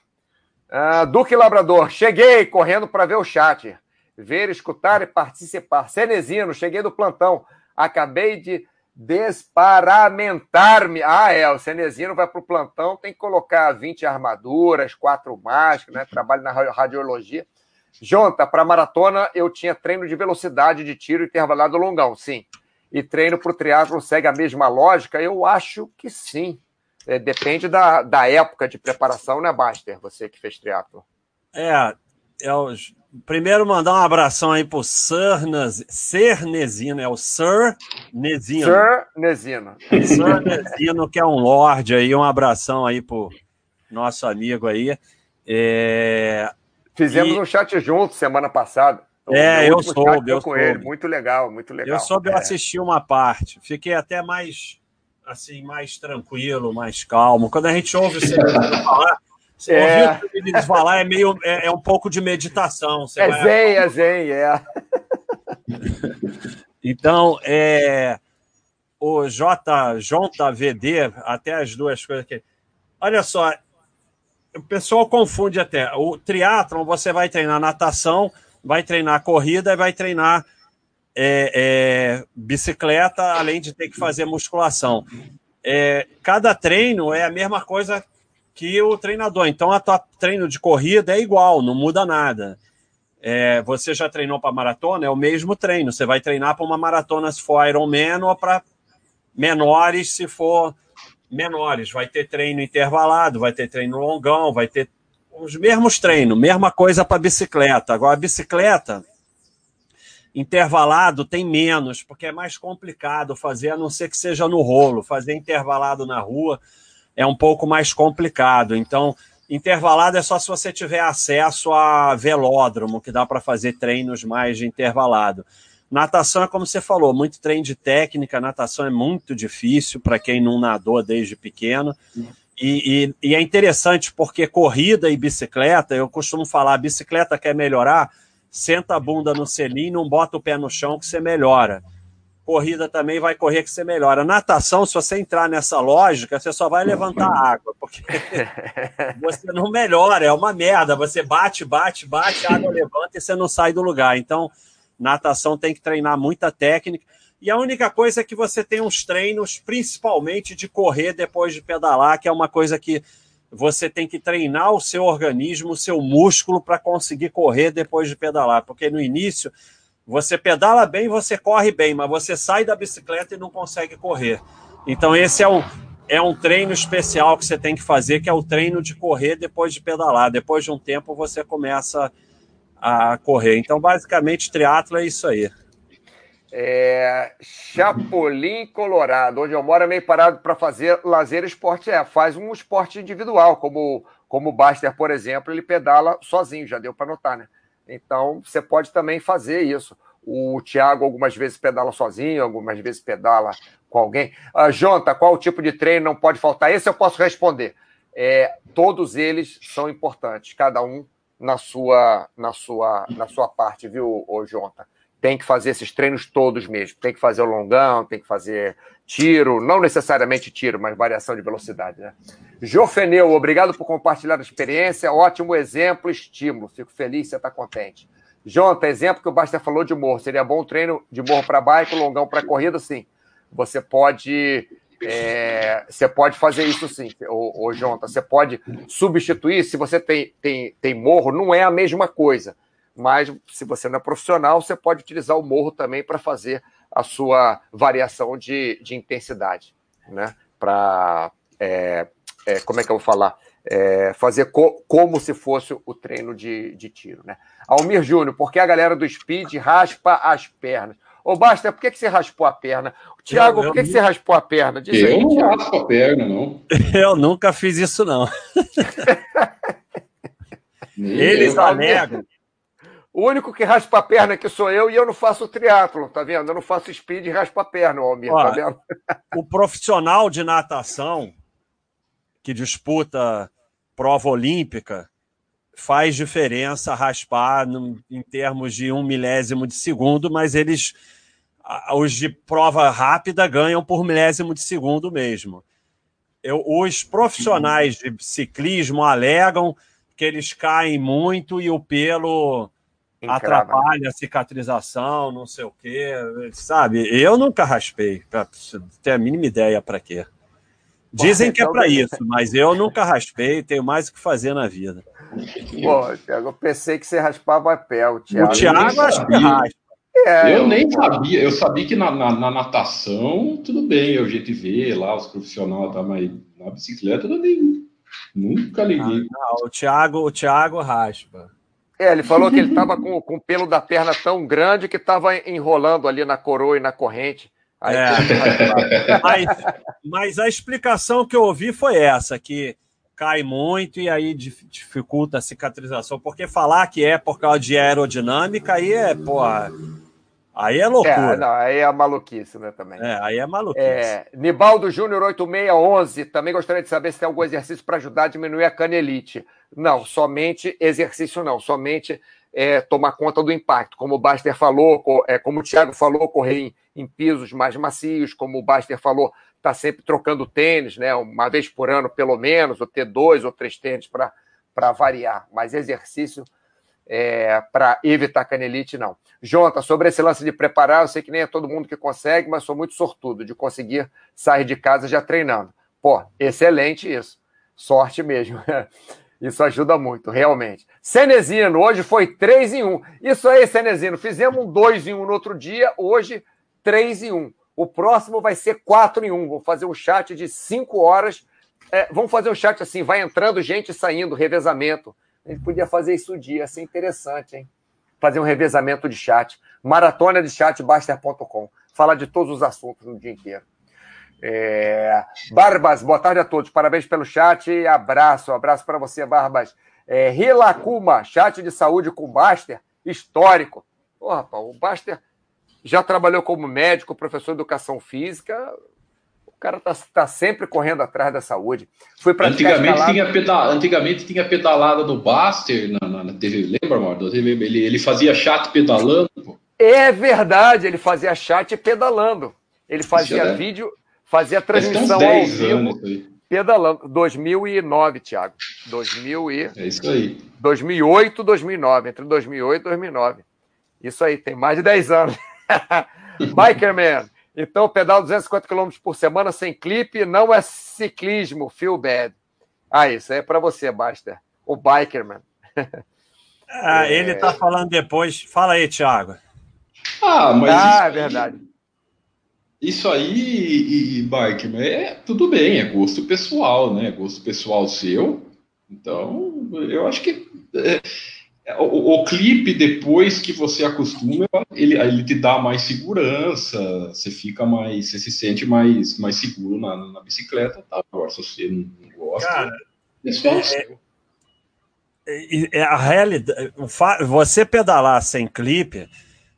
Uh, Duque Labrador, cheguei correndo para ver o chat. Ver, escutar e participar. Cenezino, cheguei do plantão. Acabei de desparamentar-me. Ah, é, o Cenezino vai para o plantão, tem que colocar 20 armaduras, quatro máscaras, né? Trabalho na radiologia. Jonta, para maratona eu tinha treino de velocidade de tiro intervalado longão, sim. E treino para o triatlo segue a mesma lógica? Eu acho que sim. É, depende da, da época de preparação, né, Baster? Você que fez triatlo. É, eu, primeiro mandar um abração aí pro Sir, Sir Nesino, é o Sir Nesino. Sir Nesino. Sir Nesino, que é um lord aí, um abração aí pro nosso amigo aí. É... Fizemos e... um chat junto semana passada. É, eu soube, eu com soube. ele, muito legal, muito legal. Eu soube, é. eu assisti uma parte, fiquei até mais assim, mais tranquilo, mais calmo. Quando a gente ouve você falar, você é. ouvir eles falar é meio é, é, um pouco de meditação. Você é vai... zen, é zen, é. então, é, o J, JVD, até as duas coisas aqui. Olha só, o pessoal confunde até. O triatlon, você vai treinar natação, vai treinar corrida e vai treinar é, é, bicicleta, além de ter que fazer musculação. É, cada treino é a mesma coisa que o treinador. Então, a tua treino de corrida é igual, não muda nada. É, você já treinou para maratona? É o mesmo treino. Você vai treinar para uma maratona se for Ironman ou para menores se for menores. Vai ter treino intervalado, vai ter treino longão, vai ter os mesmos treinos, mesma coisa para bicicleta. Agora, a bicicleta intervalado tem menos, porque é mais complicado fazer, a não ser que seja no rolo. Fazer intervalado na rua é um pouco mais complicado. Então, intervalado é só se você tiver acesso a velódromo, que dá para fazer treinos mais de intervalado. Natação é como você falou, muito treino de técnica. Natação é muito difícil para quem não nadou desde pequeno. E, e, e, é interessante porque corrida e bicicleta, eu costumo falar, bicicleta quer melhorar, senta a bunda no selim, não bota o pé no chão que você melhora. Corrida também vai correr que você melhora. Natação, se você entrar nessa lógica, você só vai levantar água, porque você não melhora, é uma merda. Você bate, bate, bate, a água levanta e você não sai do lugar. Então, natação tem que treinar muita técnica. E a única coisa é que você tem uns treinos, principalmente de correr depois de pedalar, que é uma coisa que você tem que treinar o seu organismo, o seu músculo para conseguir correr depois de pedalar, porque no início você pedala bem, você corre bem, mas você sai da bicicleta e não consegue correr. Então esse é um é um treino especial que você tem que fazer, que é o treino de correr depois de pedalar. Depois de um tempo você começa a correr. Então basicamente triatlo é isso aí. É, Chapolin, Colorado, onde eu moro é meio parado para fazer lazer esporte. É, faz um esporte individual, como, como o Baster, por exemplo, ele pedala sozinho, já deu para notar, né? Então você pode também fazer isso. O Thiago algumas vezes pedala sozinho, algumas vezes pedala com alguém. Uh, Jonta, qual tipo de treino não pode faltar? Esse eu posso responder. É, todos eles são importantes, cada um na sua, na sua, na sua parte, viu, Jonta? Tem que fazer esses treinos todos mesmo. Tem que fazer o longão, tem que fazer tiro, não necessariamente tiro, mas variação de velocidade. Né? Jofeneu, obrigado por compartilhar a experiência. Ótimo exemplo, estímulo. Fico feliz você está contente. Jonta, exemplo que o Basta falou de morro. Seria bom treino de morro para bike, longão para corrida, sim. Você pode. É, você pode fazer isso sim, ô, ô Jonta. Você pode substituir, se você tem, tem, tem morro, não é a mesma coisa mas se você não é profissional, você pode utilizar o morro também para fazer a sua variação de, de intensidade, né? Para, é, é, como é que eu vou falar? É, fazer co como se fosse o treino de, de tiro, né? Almir Júnior, por que a galera do Speed raspa as pernas? Ô, Basta, por que, que você raspou a perna? Tiago, por que, que você raspou a perna? Diz eu aí, não Thiago. raspo a perna, não. Eu nunca fiz isso, não. Eles alegam o único que raspa a perna que sou eu e eu não faço triatlo, tá vendo? Eu não faço speed e raspa a perna, Almir, Ó, tá vendo? O profissional de natação que disputa prova olímpica faz diferença raspar no, em termos de um milésimo de segundo, mas eles, os de prova rápida, ganham por milésimo de segundo mesmo. Eu, os profissionais de ciclismo alegam que eles caem muito e o pelo Encrava. atrapalha a cicatrização, não sei o quê, sabe? Eu nunca raspei, para ter a mínima ideia para quê. Dizem que é para isso, mas eu nunca raspei, tenho mais o que fazer na vida. Bom, Thiago, eu pensei que você raspava pé. Thiago. O Thiago acho que raspa. É, eu nem sabia, eu sabia que na, na, na, natação, tudo bem, eu GTV lá, os profissionais, tá, mas na bicicleta eu nem, nunca liguei. Ah, não, o Thiago, o Thiago raspa. É, ele falou que ele estava com, com o pelo da perna tão grande que estava enrolando ali na coroa e na corrente. Aí, é. mas, mas a explicação que eu ouvi foi essa, que cai muito e aí dificulta a cicatrização, porque falar que é por causa de aerodinâmica aí é, porra, Aí é loucura. É, não, aí é maluquice, né, também. É, aí é maluquice. É, Nibaldo Júnior 8611, também gostaria de saber se tem algum exercício para ajudar a diminuir a canelite. Não, somente exercício não, somente é, tomar conta do impacto. Como o Baster falou, é, como o Thiago falou, correr em, em pisos mais macios, como o Baster falou, tá sempre trocando tênis, né, uma vez por ano pelo menos, ou ter dois ou três tênis para variar. Mas exercício é, para evitar canelite, não. Jonta, sobre esse lance de preparar, eu sei que nem é todo mundo que consegue, mas sou muito sortudo de conseguir sair de casa já treinando. Pô, excelente isso. Sorte mesmo. Isso ajuda muito, realmente. Cenezino, hoje foi 3 em 1. Isso aí, Cenezino. Fizemos um 2 em 1 no outro dia, hoje 3 em 1. O próximo vai ser 4 em 1. Vou fazer um chat de 5 horas. É, vamos fazer um chat assim, vai entrando gente e saindo, revezamento. A gente podia fazer isso um dia, ia ser interessante, hein? Fazer um revezamento de chat. Maratona de chat, Baster.com. Falar de todos os assuntos no dia inteiro. É... Barbas, boa tarde a todos. Parabéns pelo chat abraço. Abraço para você, Barbas. É, Hilakuma, chat de saúde com Baster, histórico. Pô, rapaz, o Baster já trabalhou como médico, professor de educação física, cara tá, tá sempre correndo atrás da saúde. Foi antigamente, tinha pedal, antigamente tinha pedalada no Baster na, na, na TV, lembra, Mardo? Ele, ele fazia chat pedalando. Pô. É verdade, ele fazia chat pedalando. Ele fazia é vídeo, fazia transmissão ao vivo pedalando. 2009, Thiago. 2000 e... É isso aí. 2008, 2009. Entre 2008 e 2009. Isso aí, tem mais de 10 anos. Bikerman. Então, pedal 250 km por semana sem clipe não é ciclismo, feel bad. Ah, isso é para você, Baster. O Bikerman. Ah, é... Ele tá falando depois. Fala aí, Thiago. Ah, mas. Ah, é verdade. Isso aí, e, e Bikerman, é tudo bem, é gosto pessoal, né? Gosto pessoal seu. Então, eu acho que. É o, o, clipe, depois que você acostuma, ele, ele te dá mais segurança, você fica mais, você se sente mais, mais seguro na, na bicicleta, tá? Agora, se você não gosta, Cara, é só é, é, é, a realidade, você pedalar sem clipe,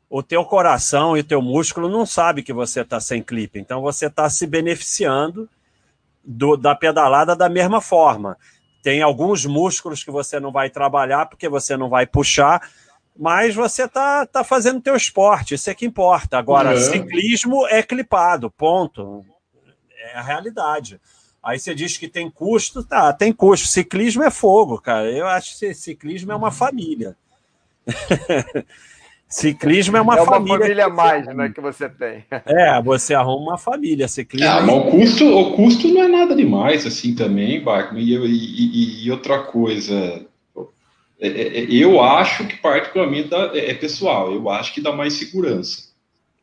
o teu coração e o teu músculo não sabe que você está sem clipe, então você está se beneficiando do, da pedalada da mesma forma. Tem alguns músculos que você não vai trabalhar porque você não vai puxar, mas você tá, tá fazendo teu esporte, isso é que importa. Agora, ciclismo é clipado, ponto. É a realidade. Aí você diz que tem custo, tá, tem custo. Ciclismo é fogo, cara. Eu acho que ciclismo é uma família. Ciclismo é uma, é família. É uma família a mais, né, que você tem. É, você arruma uma família. Ciclismo é, mas o custo, o custo não é nada demais, assim, também, Bachman. E, e, e, outra coisa, é, é, é, eu acho que particularmente dá, é, pessoal, eu acho que dá mais segurança.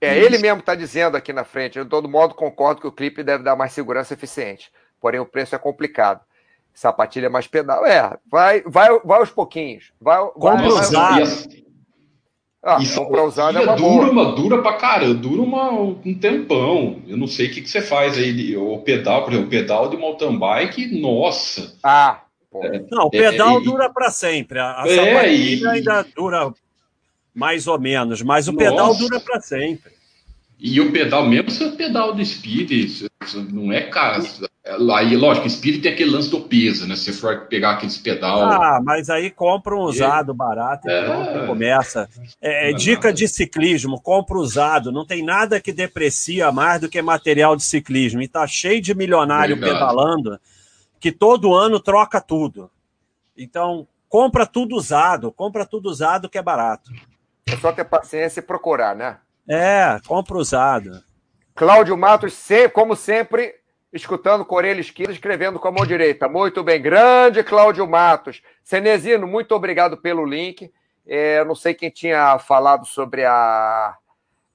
É, ele mesmo está dizendo aqui na frente, eu de todo modo concordo que o clipe deve dar mais segurança eficiente, porém o preço é complicado. Sapatilha mais pedal, é, vai, vai, vai aos pouquinhos. Vai, Compra vai, usado. Ah, Isso para usar é uma dura, uma dura pra caramba, dura uma, um tempão. Eu não sei o que, que você faz aí. O pedal, por exemplo, o pedal de mountain bike, nossa. Ah, é, não, o pedal é, dura para sempre. A, a é, e... ainda dura mais ou menos, mas o nossa. pedal dura para sempre. E o pedal, mesmo se o pedal de speed, não é caro. Aí, lógico, speed tem aquele lance do peso, né? Se você for pegar aqueles pedal. Ah, mas aí compra um usado barato e é... começa. É, é dica de ciclismo: compra usado. Não tem nada que deprecia mais do que material de ciclismo. E tá cheio de milionário Verdade. pedalando que todo ano troca tudo. Então, compra tudo usado, compra tudo usado que é barato. É só ter paciência e procurar, né? É, compra usado. Cláudio Matos, como sempre, escutando com a orelha esquerda, escrevendo com a mão direita. Muito bem, grande Cláudio Matos. Cenezino, muito obrigado pelo link. É, não sei quem tinha falado sobre a.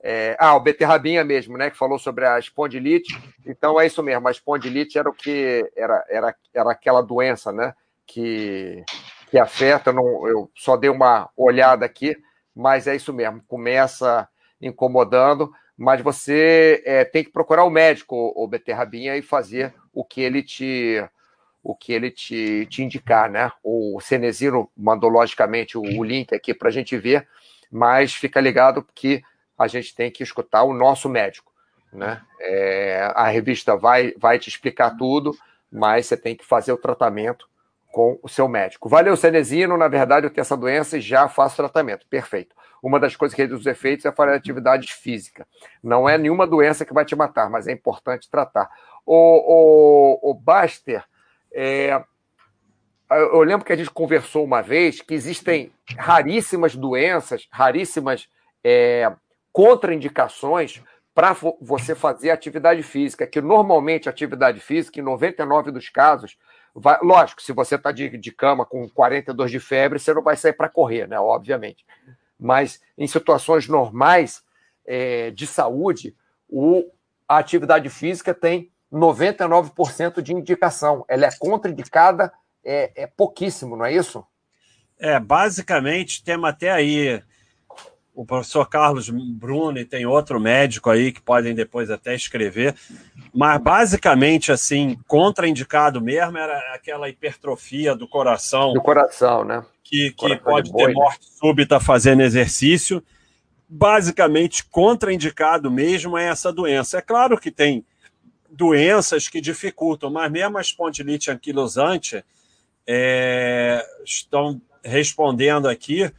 É, ah, o Beterrabinha mesmo, né? Que falou sobre a espondilite. Então é isso mesmo, a espondilite era o que. Era, era, era aquela doença, né? Que, que afeta. Não, eu só dei uma olhada aqui, mas é isso mesmo. Começa incomodando mas você é, tem que procurar o médico, o Beterrabinha, e fazer o que ele te o que ele te, te indicar, né? O Cenezino mandou, logicamente, o, o link aqui para a gente ver, mas fica ligado que a gente tem que escutar o nosso médico, né? É, a revista vai, vai te explicar tudo, mas você tem que fazer o tratamento com o seu médico. Valeu, Cenezino, na verdade eu tenho essa doença e já faço tratamento. Perfeito uma das coisas que reduz os efeitos é fazer atividade física. Não é nenhuma doença que vai te matar, mas é importante tratar. O, o, o Baster, é, eu lembro que a gente conversou uma vez que existem raríssimas doenças, raríssimas é, contraindicações para você fazer atividade física, que normalmente atividade física, em 99 dos casos, vai, lógico, se você está de, de cama com 42 de febre, você não vai sair para correr, né? Obviamente mas em situações normais é, de saúde, o, a atividade física tem 99% de indicação. Ela é contraindicada, é, é pouquíssimo, não é isso? É, basicamente, temos até aí o professor Carlos Bruni, tem outro médico aí que podem depois até escrever, mas basicamente, assim, contraindicado mesmo era aquela hipertrofia do coração. Do coração, né? que, que pode ter morte súbita fazendo exercício. Basicamente, contraindicado mesmo é essa doença. É claro que tem doenças que dificultam, mas mesmo a espondilite anquilosante é, estão respondendo aqui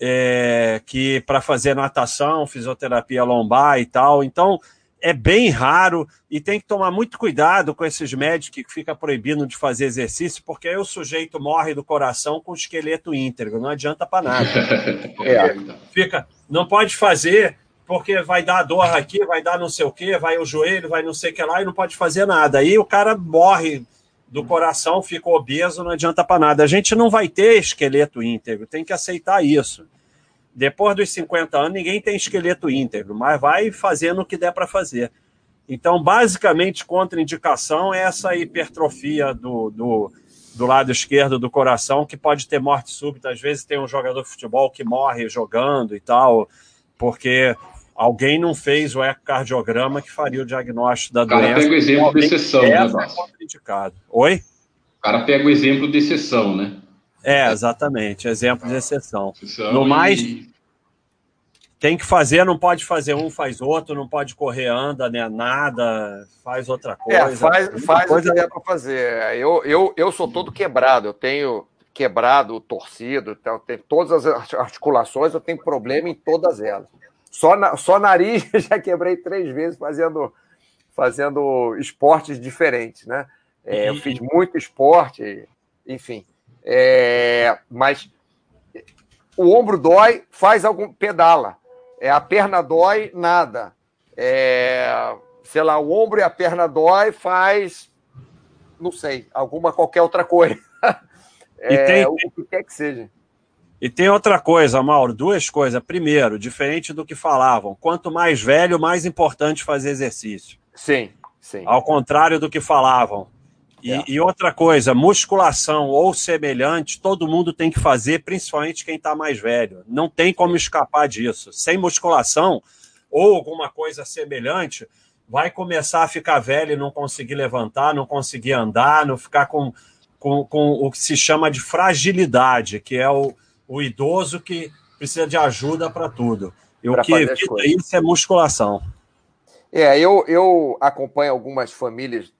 é, que para fazer natação, fisioterapia lombar e tal. Então, é bem raro e tem que tomar muito cuidado com esses médicos que fica proibindo de fazer exercício, porque aí o sujeito morre do coração com o esqueleto íntegro, não adianta para nada. é. Fica, não pode fazer porque vai dar dor aqui, vai dar não sei o que, vai o joelho, vai não sei o que lá e não pode fazer nada. Aí o cara morre do coração, fica obeso, não adianta para nada. A gente não vai ter esqueleto íntegro, tem que aceitar isso. Depois dos 50 anos, ninguém tem esqueleto íntegro, mas vai fazendo o que der para fazer. Então, basicamente, contraindicação é essa hipertrofia do, do, do, lado esquerdo do coração, que pode ter morte súbita. Às vezes tem um jogador de futebol que morre jogando e tal, porque alguém não fez o ecocardiograma que faria o diagnóstico da o cara doença. pega o exemplo de exceção, né, é Oi? O cara pega o exemplo de exceção, né? É, exatamente, exemplo de exceção. No mais, tem que fazer, não pode fazer um, faz outro, não pode correr, anda, né, nada, faz outra é, coisa. É, faz, faz coisa... o que é para fazer. Eu, eu, eu sou todo quebrado, eu tenho quebrado, torcido, então, tenho todas as articulações, eu tenho problema em todas elas. Só, na, só nariz já quebrei três vezes fazendo, fazendo esportes diferentes, né? É, eu fiz muito esporte, enfim. É, mas o ombro dói, faz algum. pedala. É, a perna dói, nada. É, sei lá, o ombro e a perna dói, faz. Não sei, alguma qualquer outra coisa. É, e tem, o que quer que seja. E tem outra coisa, Mauro, duas coisas. Primeiro, diferente do que falavam, quanto mais velho, mais importante fazer exercício. Sim, sim. Ao contrário do que falavam. E, é. e, outra coisa, musculação ou semelhante, todo mundo tem que fazer, principalmente quem está mais velho. Não tem como escapar disso. Sem musculação ou alguma coisa semelhante, vai começar a ficar velho e não conseguir levantar, não conseguir andar, não ficar com, com, com o que se chama de fragilidade, que é o, o idoso que precisa de ajuda para tudo. E o que evita isso é musculação. É, eu, eu acompanho algumas famílias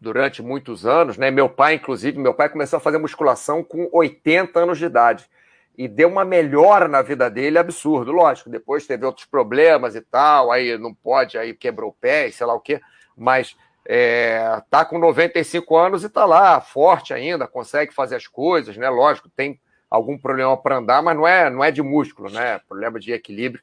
durante muitos anos, né? Meu pai, inclusive, meu pai começou a fazer musculação com 80 anos de idade e deu uma melhora na vida dele absurdo. Lógico, depois teve outros problemas e tal, aí não pode, aí quebrou o pé, sei lá o quê, mas é, tá com 95 anos e tá lá, forte ainda, consegue fazer as coisas, né? Lógico, tem algum problema para andar, mas não é, não é de músculo, né? Problema de equilíbrio.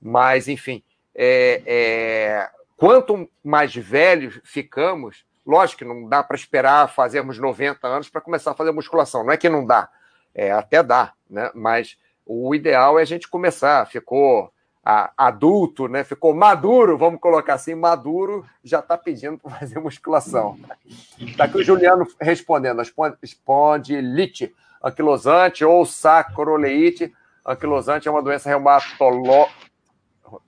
Mas, enfim, é, é, quanto mais velhos ficamos, lógico que não dá para esperar fazermos 90 anos para começar a fazer musculação. Não é que não dá, é, até dá, né? Mas o ideal é a gente começar. Ficou a, adulto, né? Ficou maduro, vamos colocar assim, maduro, já está pedindo para fazer musculação. Está aqui o Juliano respondendo: espondilite anquilosante ou sacroleite. Anquilosante é uma doença, reumatolo...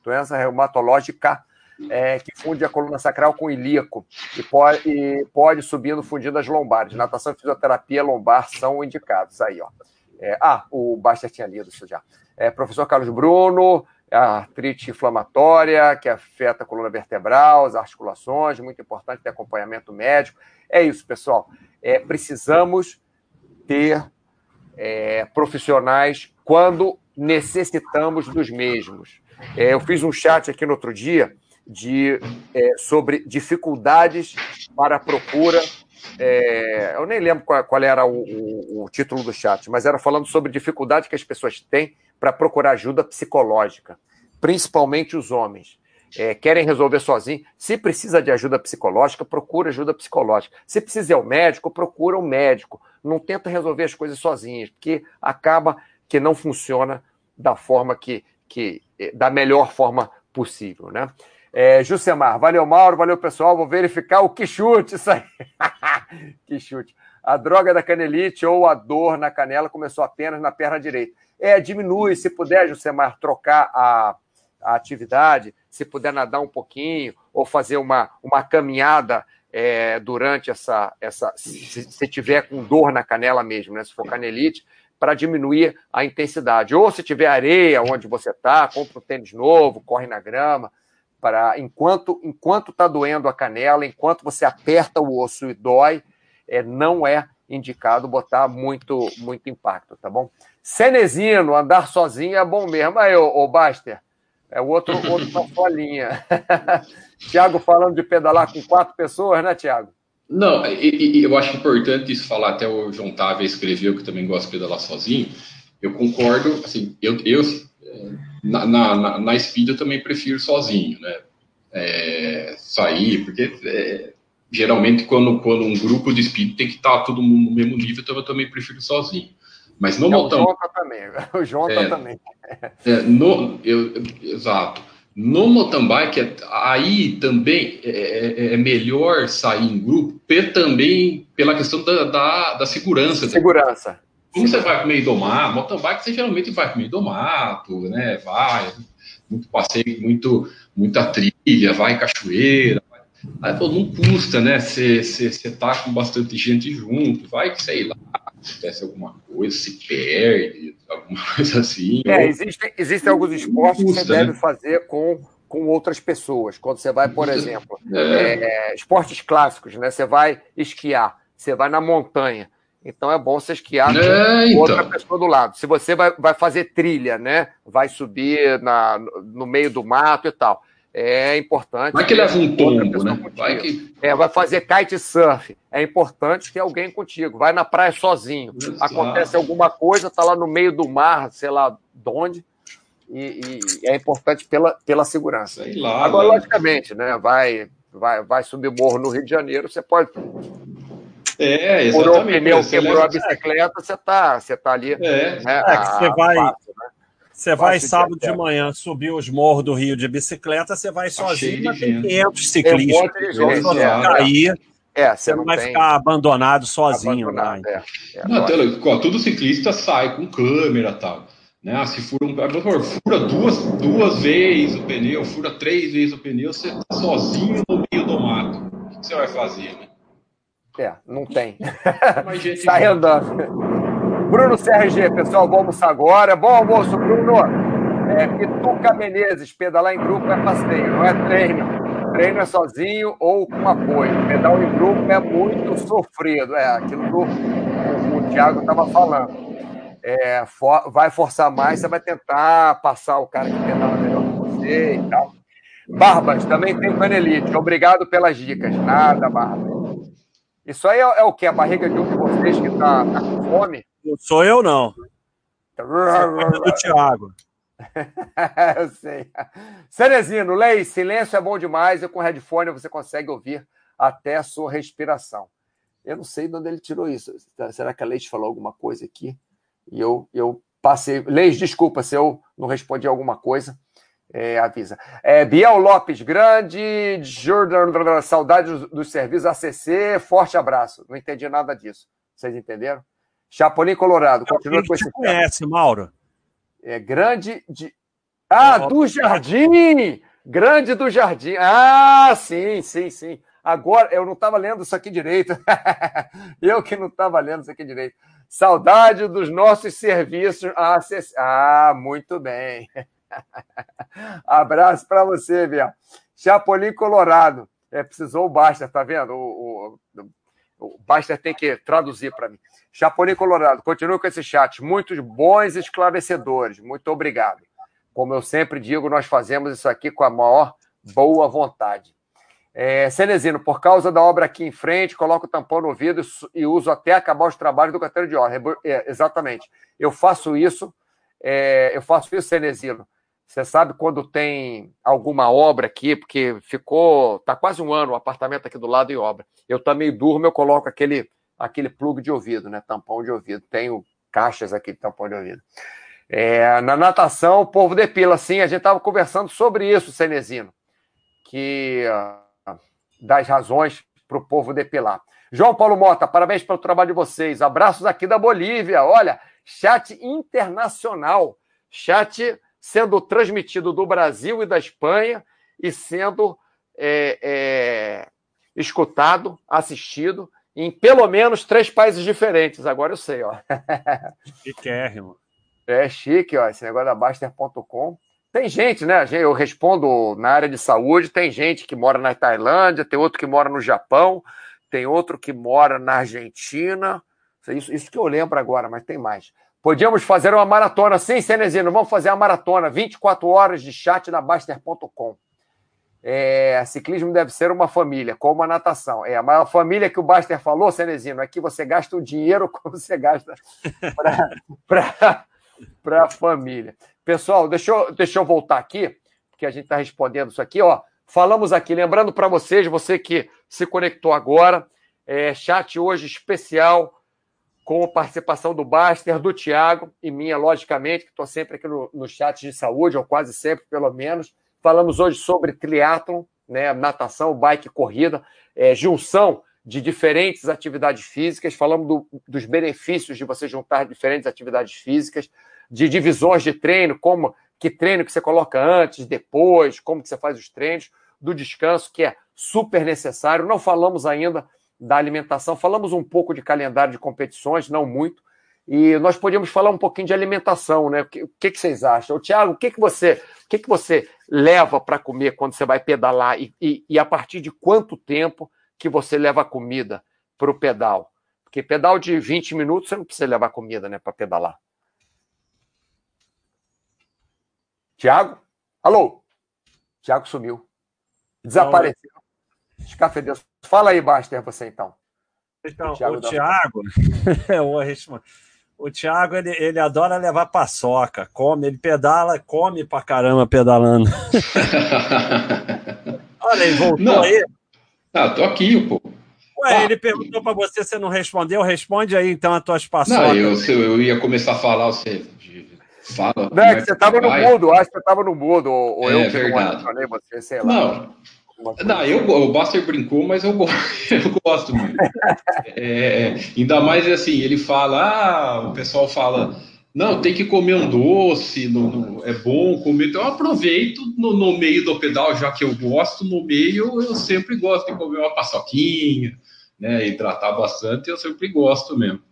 doença reumatológica é, que funde a coluna sacral com ilíaco e pode, e pode subindo fundindo as lombares. Natação fisioterapia lombar são indicados. Aí, ó. É, ah, o Baster tinha lido isso já. É, professor Carlos Bruno, artrite inflamatória, que afeta a coluna vertebral, as articulações, muito importante ter acompanhamento médico. É isso, pessoal. É, precisamos ter é, profissionais quando necessitamos dos mesmos. É, eu fiz um chat aqui no outro dia de, é, sobre dificuldades para a procura. É, eu nem lembro qual, qual era o, o, o título do chat, mas era falando sobre dificuldade que as pessoas têm para procurar ajuda psicológica, principalmente os homens. É, querem resolver sozinho. Se precisa de ajuda psicológica, procura ajuda psicológica. Se precisa ir ao médico, procura um médico. Não tenta resolver as coisas sozinhas, porque acaba que não funciona da forma que, que da melhor forma possível, né? É, Jusemar, valeu Mauro, valeu pessoal, vou verificar o que chute isso aí. que chute. A droga da canelite ou a dor na canela começou apenas na perna direita. É, diminui, se puder, Jusemar, trocar a, a atividade, se puder nadar um pouquinho, ou fazer uma, uma caminhada é, durante essa. essa se, se tiver com dor na canela mesmo, né? Se for canelite, para diminuir a intensidade. Ou se tiver areia onde você está, compra um tênis novo, corre na grama. Para enquanto enquanto está doendo a canela, enquanto você aperta o osso e dói, é, não é indicado botar muito muito impacto, tá bom? Cenezino, andar sozinho é bom mesmo. Aí, ô, ô Baster, é o outro, outro na sua linha. Tiago falando de pedalar com quatro pessoas, né, Tiago? Não, e, e, eu acho importante isso falar, até o João Távia escreveu que também gosta de pedalar sozinho. Eu concordo, assim, eu, eu na, na, na speed eu também prefiro sozinho, né? É, sair, porque é, geralmente quando, quando um grupo de speed tem que estar tá todo mundo no mesmo nível, então eu também prefiro sozinho. Mas no mountain... O João tá também, o João tá é, também. É, no, eu, exato. No mountain bike, é, aí também é, é, é, melhor sair em grupo, também pela questão da, da, da segurança. Segurança. Como você vai para o meio do mato, mountain bike você geralmente vai para o meio do mato, né? Vai, muito passeio, muito, muita trilha, vai em cachoeira. Aí, pô, não custa, né? Você tá com bastante gente junto, vai que sei lá, acontece alguma coisa, se perde, alguma coisa assim. É, ou... existem, existem alguns esportes custa, que você né? deve fazer com, com outras pessoas. Quando você vai, por exemplo, é. É, esportes clássicos, né? Você vai esquiar, você vai na montanha. Então é bom você esquiar é, com então. outra pessoa do lado. Se você vai, vai fazer trilha, né? Vai subir na, no meio do mato e tal é importante. Vai que leva um tombo, né? Vai, que... é, vai fazer kitesurf. É importante que alguém contigo. Vai na praia sozinho. Exato. Acontece alguma coisa, tá lá no meio do mar, sei lá de onde. E, e é importante pela, pela segurança. Sei lá, Agora, né? logicamente, né? Vai, vai, vai subir morro no Rio de Janeiro, você pode. É, exatamente. O pneu, quebrou a bicicleta, você tá, você tá ali. É, né, é que você vai. Né? Você vai sábado de manhã subir os morros do Rio de bicicleta, você vai tá sozinho, mas tem 500 ciclistas. É, cair, é, você, não, vai tem... ficar abandonado sozinho. Abandonado, lá, é, é, não, todo ciclista sai com câmera e tal. Né? Ah, se fura, um, fura duas, duas vezes o pneu, fura três vezes o pneu, você tá sozinho no meio do mato. O que você vai fazer, né? É, não tem. Sai andando. Bruno CRG, pessoal, vamos almoçar agora. Bom almoço, Bruno. É, Pituca Menezes, pedalar em grupo é passeio, não é treino. Treino é sozinho ou com apoio. Pedal em grupo é muito sofrido. É aquilo que o, o, Thiago estava falando. É, for, vai forçar mais, você vai tentar passar o cara que pedala melhor que você e tal. Barbas, também tem panelite. Obrigado pelas dicas. Nada, Barbas. Isso aí é, é, o que? A barriga de um de vocês que está tá com fome? Não sou eu, não. do Thiago. eu sei. Cenezino, Lei, silêncio é bom demais e com headphone você consegue ouvir até a sua respiração. Eu não sei de onde ele tirou isso. Será que a Leite falou alguma coisa aqui? E eu, eu passei. Leis, desculpa se eu não respondi alguma coisa. É, avisa. É, Biel Lopes, grande. Jordan, saudade dos, dos serviços ACC. Forte abraço. Não entendi nada disso. Vocês entenderam? Chapolin Colorado. Continua com esse. conhece, Mauro? É grande de. Ah, do Jardim! Grande do Jardim. Ah, sim, sim, sim. Agora, eu não estava lendo isso aqui direito. eu que não estava lendo isso aqui direito. Saudade dos nossos serviços. Ah, ah muito bem. Abraço para você, Biel. Chapolin Colorado. É, precisou o Basta, tá vendo? O, o, o Basta tem que traduzir para mim. Chapolin Colorado, continue com esse chat. Muitos bons esclarecedores. Muito obrigado. Como eu sempre digo, nós fazemos isso aqui com a maior boa vontade. É, Cenezino, por causa da obra aqui em frente, coloco o tampão no ouvido e uso até acabar os trabalhos do carteiro de ordem. É, exatamente. Eu faço isso, é, eu faço isso, Cenezino. Você sabe quando tem alguma obra aqui, porque ficou, tá quase um ano o apartamento aqui do lado em obra. Eu também durmo, eu coloco aquele, aquele plug de ouvido, né? Tampão de ouvido. Tenho caixas aqui de tampão de ouvido. É, na natação, o povo depila. Sim, a gente estava conversando sobre isso, Cenezino, que uh, das razões para o povo depilar. João Paulo Mota, parabéns pelo trabalho de vocês. Abraços aqui da Bolívia. Olha, chat internacional. Chat sendo transmitido do Brasil e da Espanha e sendo é, é, escutado, assistido em pelo menos três países diferentes. Agora eu sei, ó. Chiquérrimo. É chique, ó, esse negócio da Baster.com. Tem gente, né? Eu respondo na área de saúde, tem gente que mora na Tailândia, tem outro que mora no Japão, tem outro que mora na Argentina. Isso, isso que eu lembro agora, mas tem mais. Podíamos fazer uma maratona, sim, Cenezino, vamos fazer uma maratona, 24 horas de chat na Baster.com. É, ciclismo deve ser uma família, como a natação. É, a família que o Baster falou, Cenezino, é que você gasta o dinheiro como você gasta para a família. Pessoal, deixa eu, deixa eu voltar aqui, porque a gente está respondendo isso aqui. Ó. Falamos aqui, lembrando para vocês, você que se conectou agora, é, chat hoje especial com participação do Baster, do Tiago e minha, logicamente, que estou sempre aqui no, no chat de saúde, ou quase sempre, pelo menos. Falamos hoje sobre triatlon, né, natação, bike, corrida, é, junção de diferentes atividades físicas, falamos do, dos benefícios de você juntar diferentes atividades físicas, de divisões de treino, como que treino que você coloca antes, depois, como que você faz os treinos, do descanso, que é super necessário. Não falamos ainda da alimentação, falamos um pouco de calendário de competições, não muito, e nós podíamos falar um pouquinho de alimentação, né? O que, o que, que vocês acham? Tiago, o que, que você o que, que você leva para comer quando você vai pedalar e, e, e, a partir de quanto tempo que você leva comida para o pedal? Porque pedal de 20 minutos você não precisa levar comida né, para pedalar. Tiago? Alô? Tiago sumiu. Desapareceu. Escafedeu. Fala aí, Baster, você então. Então, o Thiago, o Thiago o Thiago ele, ele adora levar paçoca, come, ele pedala, come pra caramba pedalando. Olha, ele voltou não. aí. Ah, tô aqui, pô. Ué, ah, ele perguntou para você, você não respondeu, responde aí então as tuas paçocas. Não, eu, eu ia começar a falar, você fala. Não, é que você estava no mudo, acho que você estava no mudo, ou é, eu que verdade. não você, sei lá. Não, não, eu, o Buster brincou, mas eu, eu gosto muito. é, ainda mais assim, ele fala, ah, o pessoal fala, não, tem que comer um doce, no, no, é bom comer. Então eu aproveito no, no, meio do pedal, já que eu gosto, no meio eu sempre gosto de comer uma paçoquinha, né? Hidratar bastante, eu sempre gosto mesmo.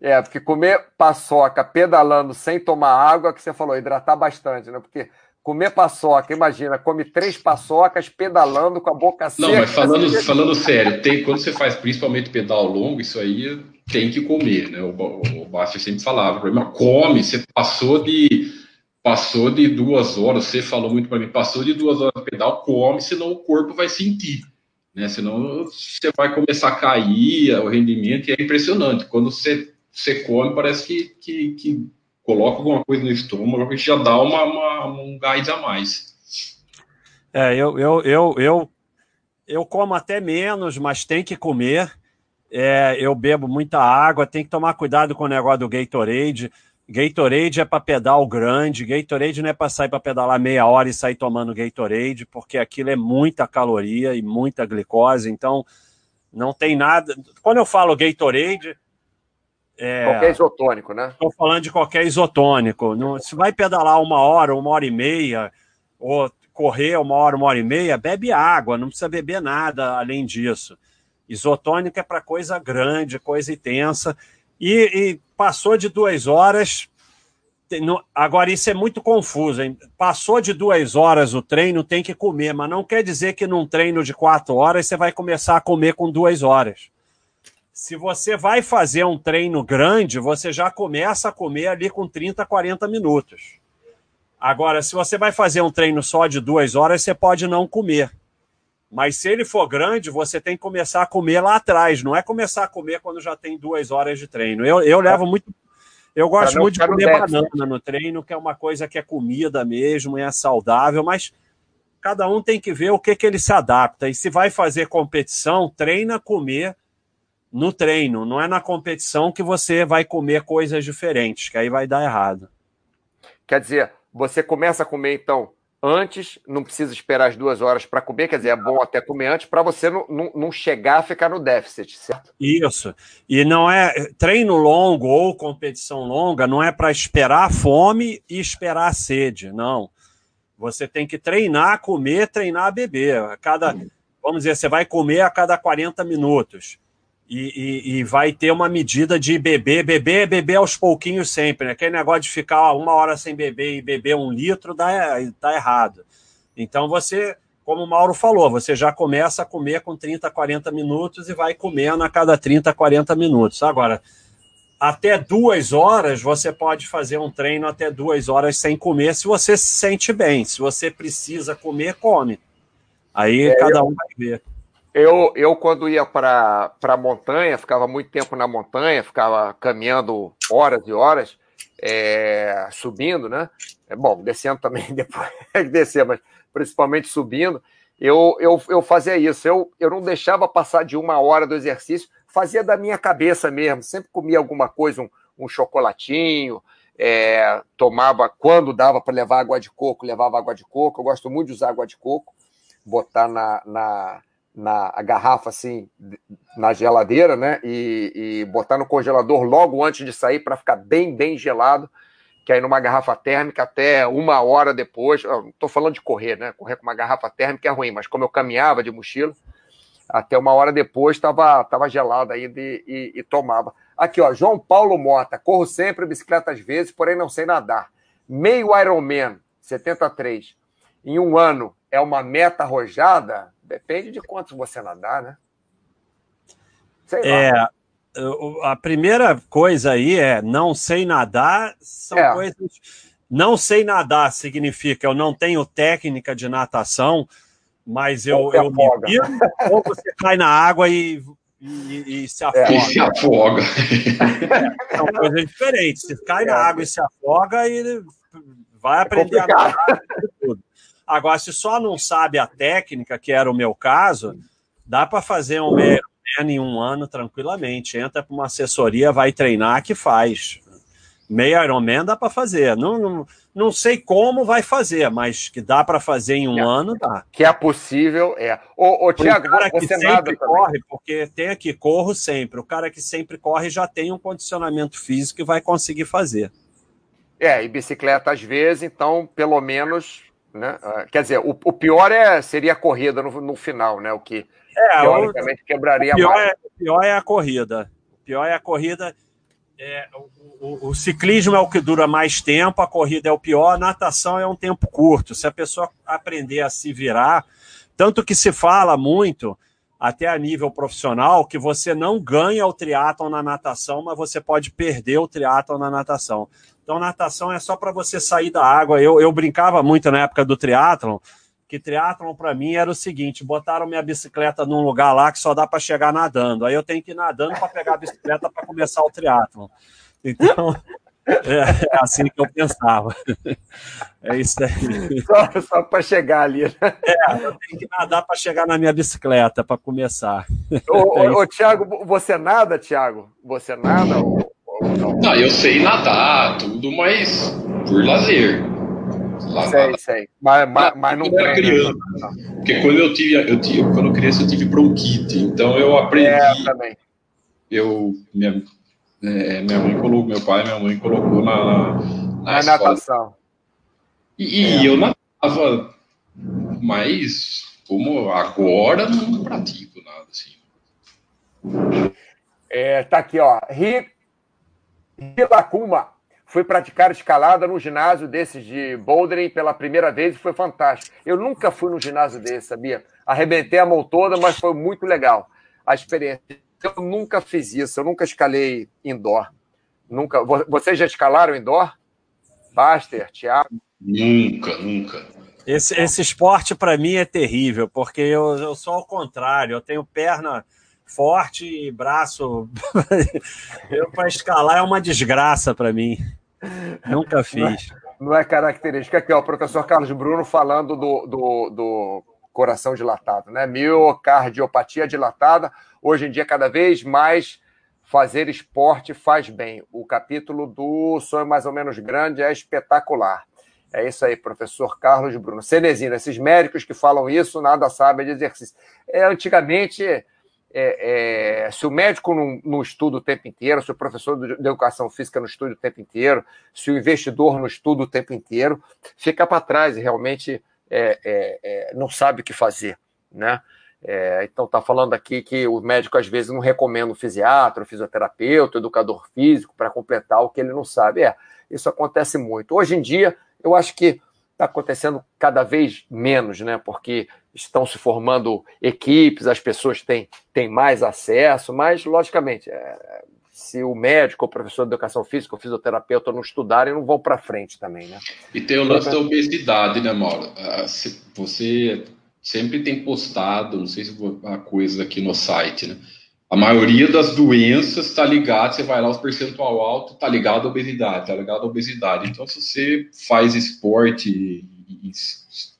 É, porque comer paçoca pedalando sem tomar água, que você falou, hidratar bastante, né? Porque comer paçoca, imagina, come três paçocas pedalando com a boca seca. Não, mas falando, falando sério, tem, quando você faz principalmente pedal longo, isso aí tem que comer, né? O, o, o Basti sempre falava, problema come, você passou de passou de duas horas, você falou muito para mim, passou de duas horas de pedal, come, senão o corpo vai sentir, né? Senão você vai começar a cair o rendimento e é impressionante. Quando você você come, parece que, que, que coloca alguma coisa no estômago que já dá uma, uma, um gás a mais. É, eu, eu, eu, eu, eu como até menos, mas tem que comer. É, eu bebo muita água, tem que tomar cuidado com o negócio do Gatorade. Gatorade é para pedal grande, Gatorade não é para sair para pedalar meia hora e sair tomando Gatorade, porque aquilo é muita caloria e muita glicose, então não tem nada. Quando eu falo Gatorade. É... Qualquer isotônico, né? Estou falando de qualquer isotônico. Não, se vai pedalar uma hora, uma hora e meia, ou correr uma hora, uma hora e meia, bebe água, não precisa beber nada além disso. Isotônico é para coisa grande, coisa intensa. E, e, passou de duas horas. Agora, isso é muito confuso. Hein? Passou de duas horas o treino, tem que comer, mas não quer dizer que num treino de quatro horas você vai começar a comer com duas horas. Se você vai fazer um treino grande, você já começa a comer ali com 30, 40 minutos. Agora, se você vai fazer um treino só de duas horas, você pode não comer. Mas se ele for grande, você tem que começar a comer lá atrás. Não é começar a comer quando já tem duas horas de treino. Eu, eu levo muito. Eu gosto muito de comer banana no treino, que é uma coisa que é comida mesmo, é saudável, mas cada um tem que ver o que, que ele se adapta. E se vai fazer competição, treina a comer no treino. Não é na competição que você vai comer coisas diferentes, que aí vai dar errado. Quer dizer, você começa a comer, então, antes, não precisa esperar as duas horas para comer, quer dizer, é bom até comer antes, para você não, não, não, chegar a ficar no déficit, certo? Isso. E não é treino longo ou competição longa, não é para esperar a fome e esperar a sede, não. Você tem que treinar, comer, treinar, beber. A cada, vamos dizer, você vai comer a cada 40 minutos. E, e, e, vai ter uma medida de beber, beber, beber aos pouquinhos sempre. Né? Aquele negócio de ficar uma hora sem beber e beber um litro dá, dá errado. Então você, como o Mauro falou, você já começa a comer com 30, 40 minutos e vai comendo a cada 30, 40 minutos. Agora, até duas horas você pode fazer um treino até duas horas sem comer se você se sente bem. Se você precisa comer, come. Aí é, cada um vai ver. Eu, eu quando ia para a montanha, ficava muito tempo na montanha, ficava caminhando horas e horas, é, subindo, né? É, bom, descendo também depois de descer, mas principalmente subindo. Eu, eu, eu fazia isso, eu, eu não deixava passar de uma hora do exercício, fazia da minha cabeça mesmo, sempre comia alguma coisa, um, um chocolatinho, é, tomava, quando dava para levar água de coco, levava água de coco, eu gosto muito de usar água de coco, botar na, na na garrafa assim na geladeira, né? E, e, botar no congelador logo antes de sair para ficar bem, bem gelado. Que aí numa garrafa térmica até uma hora depois. Estou falando de correr, né? Correr com uma garrafa térmica é ruim, mas como eu caminhava de mochila, até uma hora depois estava tava gelado ainda e, e, e tomava. Aqui, ó, João Paulo Mota, corro sempre, bicicleta às vezes, porém não sei nadar. Meio Ironman, 73. Em um ano é uma meta arrojada? Depende de quanto você nadar, né? Sei é, lá. A primeira coisa aí é não sei nadar, são é. coisas. Não sei nadar significa eu não tenho técnica de natação, mas eu, eu me viro, ou você cai na água e, e, e se afoga. É, e se afoga. É, são coisas diferentes. Você cai é. na água e se afoga e vai é aprender a nadar. Tudo. Agora, se só não sabe a técnica, que era o meu caso, dá para fazer um meio em um ano tranquilamente. Entra para uma assessoria, vai treinar, que faz. Meio Ironman dá para fazer. Não, não, não sei como vai fazer, mas que dá para fazer em um é, ano, dá. Que é possível, é. Ô, ô Tiago, cara que sempre corre, porque tem aqui, corro sempre. O cara que sempre corre já tem um condicionamento físico e vai conseguir fazer. É, e bicicleta às vezes, então, pelo menos né? Ah, quer dizer, o, o pior é, seria a corrida no, no final, né? O que é, teoricamente o, quebraria o pior. É, o pior é a corrida. O pior é a corrida. É, o, o, ciclismo é o que dura mais tempo, a corrida é o pior, a natação é um tempo curto. Se a pessoa aprender a se virar, tanto que se fala muito, até a nível profissional, que você não ganha o triatlon na natação, mas você pode perder o triatlon na natação. Então, natação é só para você sair da água. Eu, eu brincava muito na época do triatlon, que triatlon para mim era o seguinte: botaram minha bicicleta num lugar lá que só dá para chegar nadando. Aí eu tenho que ir nadando para pegar a bicicleta para começar o triatlon. Então, É, é assim que eu pensava. É isso aí. Só, só para chegar ali. Né? É, eu tenho que nadar para chegar na minha bicicleta, para começar. Ô, é ô, Tiago, você nada, Tiago? Você nada? Ou não? não, eu sei nadar, tudo, mas por lazer. Lá, sei, sei. Mas, mas, mas não era criança. Porque quando eu tive, eu tive, quando criança, eu tive bronquite. Então eu aprendi. É, também. Eu, minha, é, minha mãe colocou, meu pai e minha mãe colocou na, na, na natação. E, e é. eu nadava, mas como agora não pratico nada assim. É, tá aqui, ó. Ri, Rilacuma foi praticar escalada no ginásio desses de bouldering pela primeira vez e foi fantástico. Eu nunca fui no ginásio desse, sabia? Arrebentei a mão toda, mas foi muito legal a experiência. Eu nunca fiz isso, eu nunca escalei indoor. Nunca. Vocês já escalaram indoor? Baster, Thiago? Nunca, nunca. Esse, esse esporte para mim é terrível, porque eu, eu sou ao contrário, eu tenho perna forte e braço. eu para escalar é uma desgraça para mim. Nunca fiz. Não é, não é, característica. Aqui, ó, o professor Carlos Bruno falando do, do, do coração dilatado, né? Miocardiopatia dilatada. Hoje em dia, cada vez mais fazer esporte faz bem. O capítulo do Sonho Mais ou Menos Grande é espetacular. É isso aí, professor Carlos Bruno. Cenezino, esses médicos que falam isso, nada sabem de exercício. É, antigamente, é, é, se o médico não, não, estuda o tempo inteiro, se o professor de educação física não estuda o tempo inteiro, se o investidor não estuda o tempo inteiro, fica para trás e realmente é, é, é, não sabe o que fazer, né? É, então está falando aqui que o médico às vezes não recomenda um fisiatra, um fisioterapeuta, um educador físico para completar o que ele não sabe. É, isso acontece muito. Hoje em dia, eu acho que está acontecendo cada vez menos, né? Porque estão se formando equipes, as pessoas têm, têm mais acesso, mas, logicamente, é, se o médico, o professor de educação física, o fisioterapeuta não estudarem, não vão para frente também, né? E tem o lance da obesidade, né, Mauro? Ah, você sempre tem postado, não sei se a coisa aqui no site, né? A maioria das doenças está ligada, você vai lá, os percentual alto está ligado à obesidade, está ligado à obesidade. Então, se você faz esporte e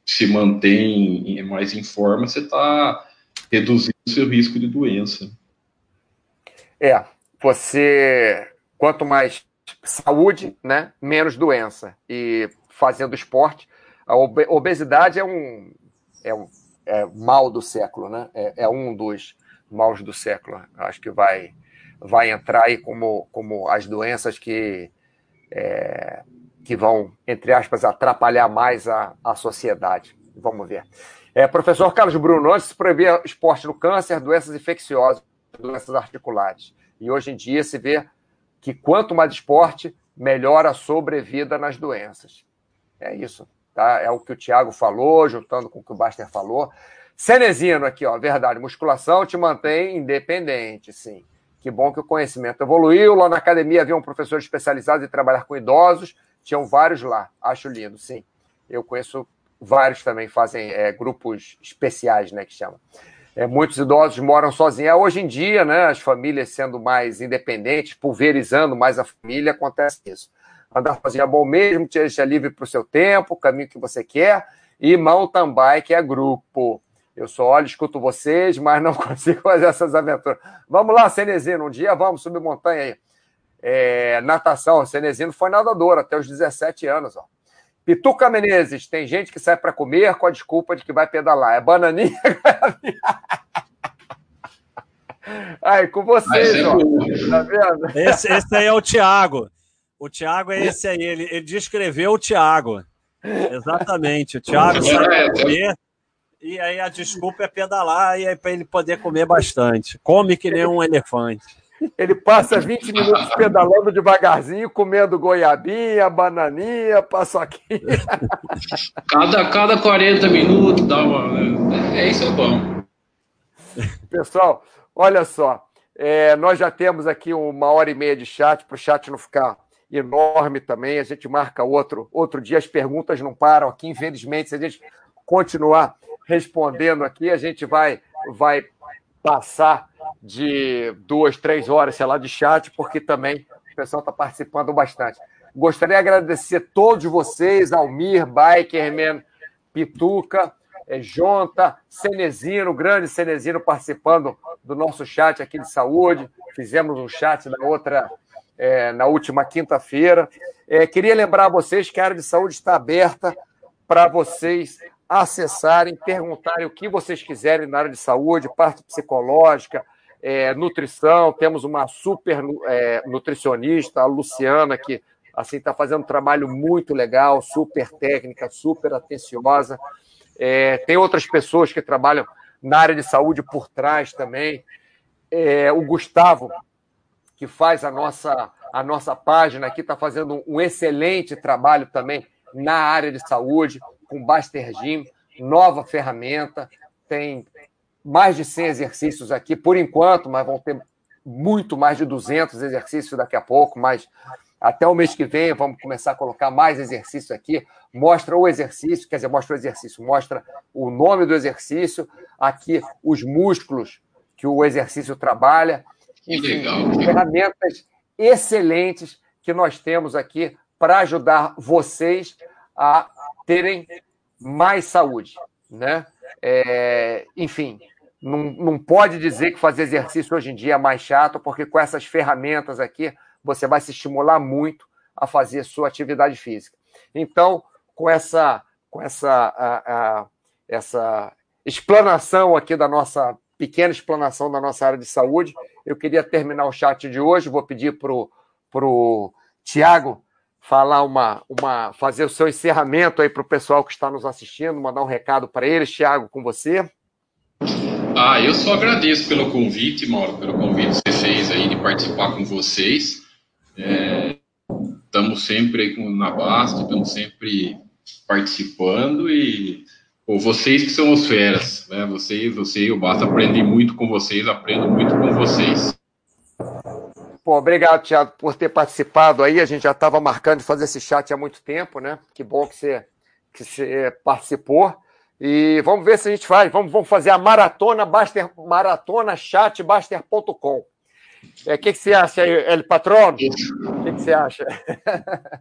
se mantém mais em forma, você está reduzindo o seu risco de doença. É, você, quanto mais saúde, né, menos doença. E fazendo esporte, a obesidade é um, é um é mal do século, né? É, é um dos maus do século. Acho que vai, vai entrar aí como, como as doenças que, é, que vão, entre aspas, atrapalhar mais a, a sociedade. Vamos ver. É, professor Carlos Bruno, antes se proibia esporte no câncer, doenças infecciosas, doenças articulares. E hoje em dia se vê que quanto mais esporte, melhor a sobrevida nas doenças. É isso. Tá? É o que o Tiago falou, juntando com o que o Baster falou. Cenezino aqui, ó, verdade. Musculação te mantém independente, sim. Que bom que o conhecimento evoluiu. Lá na academia havia um professor especializado em trabalhar com idosos. Tinham vários lá. Acho lindo, sim. Eu conheço vários também, fazem é, grupos especiais, né, que chamam. É, muitos idosos moram sozinhos. É, hoje em dia, né, as famílias sendo mais independentes, pulverizando mais a família, acontece isso. Andar sozinho é bom mesmo, te deixa livre para o seu tempo, o caminho que você quer. E mountain bike é grupo. Eu só olho, escuto vocês, mas não consigo fazer essas aventuras. Vamos lá, Cenezino, um dia vamos subir montanha aí. É, natação, Cenezino foi nadador até os 17 anos. Ó. Pituca Menezes, tem gente que sai para comer com a desculpa de que vai pedalar. É bananinha. Aí, com vocês, é ó. Tá vendo? Esse, esse aí é o Tiago. O Tiago é esse aí. Ele, ele descreveu o Tiago. Exatamente. O Tiago sai para comer e aí a desculpa é pedalar e aí para ele poder comer bastante. Come que nem um elefante. Ele passa 20 minutos pedalando devagarzinho, comendo goiabinha, bananinha, paçoquinha. Cada, cada 40 minutos dá uma. É, isso é bom. Pessoal, olha só. É, nós já temos aqui uma hora e meia de chat, para o chat não ficar enorme também. A gente marca outro, outro dia, as perguntas não param aqui, infelizmente, se a gente continuar respondendo aqui. A gente vai, vai passar de duas, três horas, sei lá, de chat, porque também o pessoal está participando bastante. Gostaria de agradecer todos vocês, Almir, Bikerman, Pituca, é, Jonta, Cenezino, grande Cenezino participando do nosso chat aqui de saúde. Fizemos um chat na outra, é, na última quinta-feira. É, queria lembrar a vocês que a área de saúde está aberta para vocês acessarem, perguntarem o que vocês quiserem na área de saúde, parte psicológica, é, nutrição. Temos uma super é, nutricionista, a Luciana, que assim está fazendo um trabalho muito legal, super técnica, super atenciosa. É, tem outras pessoas que trabalham na área de saúde por trás também. É, o Gustavo, que faz a nossa, a nossa página aqui, está fazendo um excelente trabalho também na área de saúde, com Baster Gym, nova ferramenta, tem mais de 100 exercícios aqui, por enquanto, mas vão ter muito mais de 200 exercícios daqui a pouco, mas até o mês que vem vamos começar a colocar mais exercícios aqui. Mostra o exercício, quer dizer, mostra o exercício, mostra o nome do exercício, aqui os músculos que o exercício trabalha. Enfim, ferramentas excelentes que nós temos aqui para ajudar vocês a terem mais saúde, né? É, enfim, não, não pode dizer que fazer exercício hoje em dia é mais chato, porque com essas ferramentas aqui você vai se estimular muito a fazer sua atividade física. Então, com essa, com essa, a, a, essa explanação aqui da nossa pequena explanação da nossa área de saúde, eu queria terminar o chat de hoje. Vou pedir para o Tiago falar uma, uma, fazer o seu encerramento aí para o pessoal que está nos assistindo, mandar um recado para eles. Tiago, com você. Ah, eu só agradeço pelo convite, Mauro, pelo convite que você fez aí de participar com vocês. Estamos é, sempre com, na Basta, estamos sempre participando e pô, vocês que são os feras, né? Vocês, você e o Basta aprendem muito com vocês, aprendo muito com vocês. Pô, obrigado, Thiago, por ter participado aí. A gente já estava marcando de fazer esse chat há muito tempo, né? Que bom que você, que você participou. E vamos ver se a gente faz. Vamos, vamos fazer a maratona Baster, maratona chatbaster.com. O é, que, que você acha aí, El Patrão? O que, que você acha?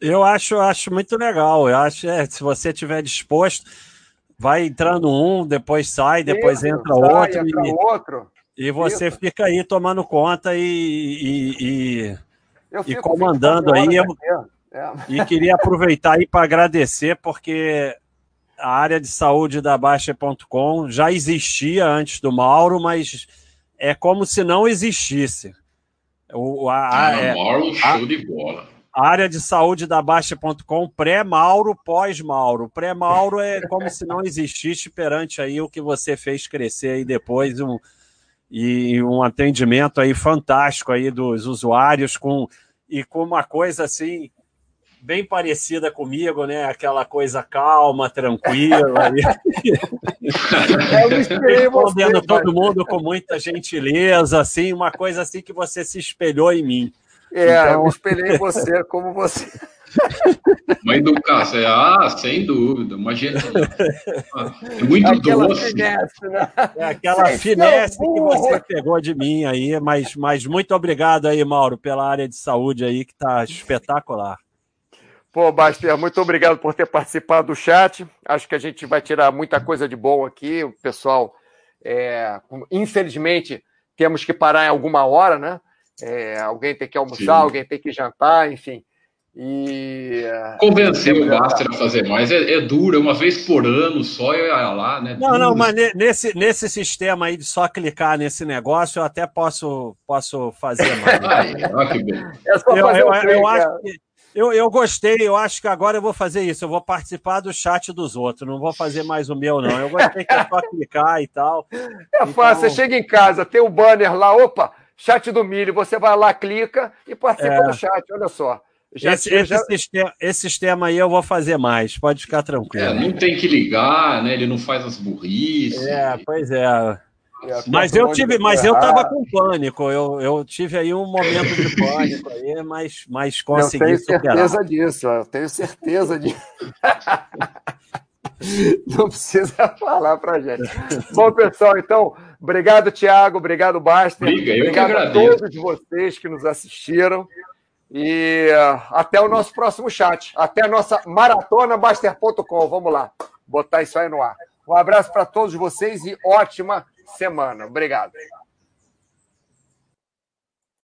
Eu acho, acho muito legal. Eu acho, é, se você estiver disposto, vai entrando um, depois sai, depois Isso, entra sai, outro. Entra e, outro. E você Isso. fica aí tomando conta e, e, e, e comandando aí. Eu, é. E queria aproveitar aí para agradecer, porque a área de saúde da Baixa.com já existia antes do Mauro, mas é como se não existisse. O, a, ah, é, Mauro, show a, de bola. A área de saúde da Baixa.com, pré-Mauro, pós-Mauro. Pré-Mauro é como se não existisse perante aí o que você fez crescer aí depois um, e um atendimento aí fantástico aí dos usuários com e com uma coisa assim bem parecida comigo, né? Aquela coisa calma, tranquila. Respondendo todo mundo com muita gentileza, assim, uma coisa assim que você se espelhou em mim. É, então... eu espelhei você como você. Mãe do Cássio, é, ah, sem dúvida, uma gente. É muito aquela doce. Finesse, né? É aquela Vocês finesse que você pegou de mim aí, mas, mas muito obrigado aí, Mauro, pela área de saúde aí, que está espetacular. Pô, Baster, muito obrigado por ter participado do chat. Acho que a gente vai tirar muita coisa de bom aqui. O pessoal, é, infelizmente, temos que parar em alguma hora, né? É, alguém tem que almoçar, Sim. alguém tem que jantar, enfim. E. Convencer o Baster a fazer mais é, é duro, é uma vez por ano só e lá, né? Não, não, mas nesse, nesse sistema aí de só clicar nesse negócio, eu até posso, posso fazer mais. Ai. É só fazer eu, eu, eu acho que eu, eu gostei, eu acho que agora eu vou fazer isso. Eu vou participar do chat dos outros, não vou fazer mais o meu, não. Eu gostei que é só clicar e tal. É então... fácil, você chega em casa, tem o banner lá, opa, chat do milho, você vai lá, clica e participa é. do chat, olha só. Já, esse, esse, já... sistema, esse, sistema, aí eu vou fazer mais, pode ficar tranquilo. É, não tem que ligar, né? Ele não faz as burrices. É, pois é. Mas eu tive, mas eu estava com pânico. Eu, eu tive aí um momento de pânico aí, mas, mas consegui eu tenho certeza disso. Eu tenho certeza disso. Não precisa falar para gente. Bom, pessoal, então, obrigado, Tiago, obrigado. Briga, obrigado a todos vocês que nos assistiram. E uh, até o nosso próximo chat. Até a nossa maratona Baster.com. Vamos lá, botar isso aí no ar. Um abraço para todos vocês e ótima semana. Obrigado.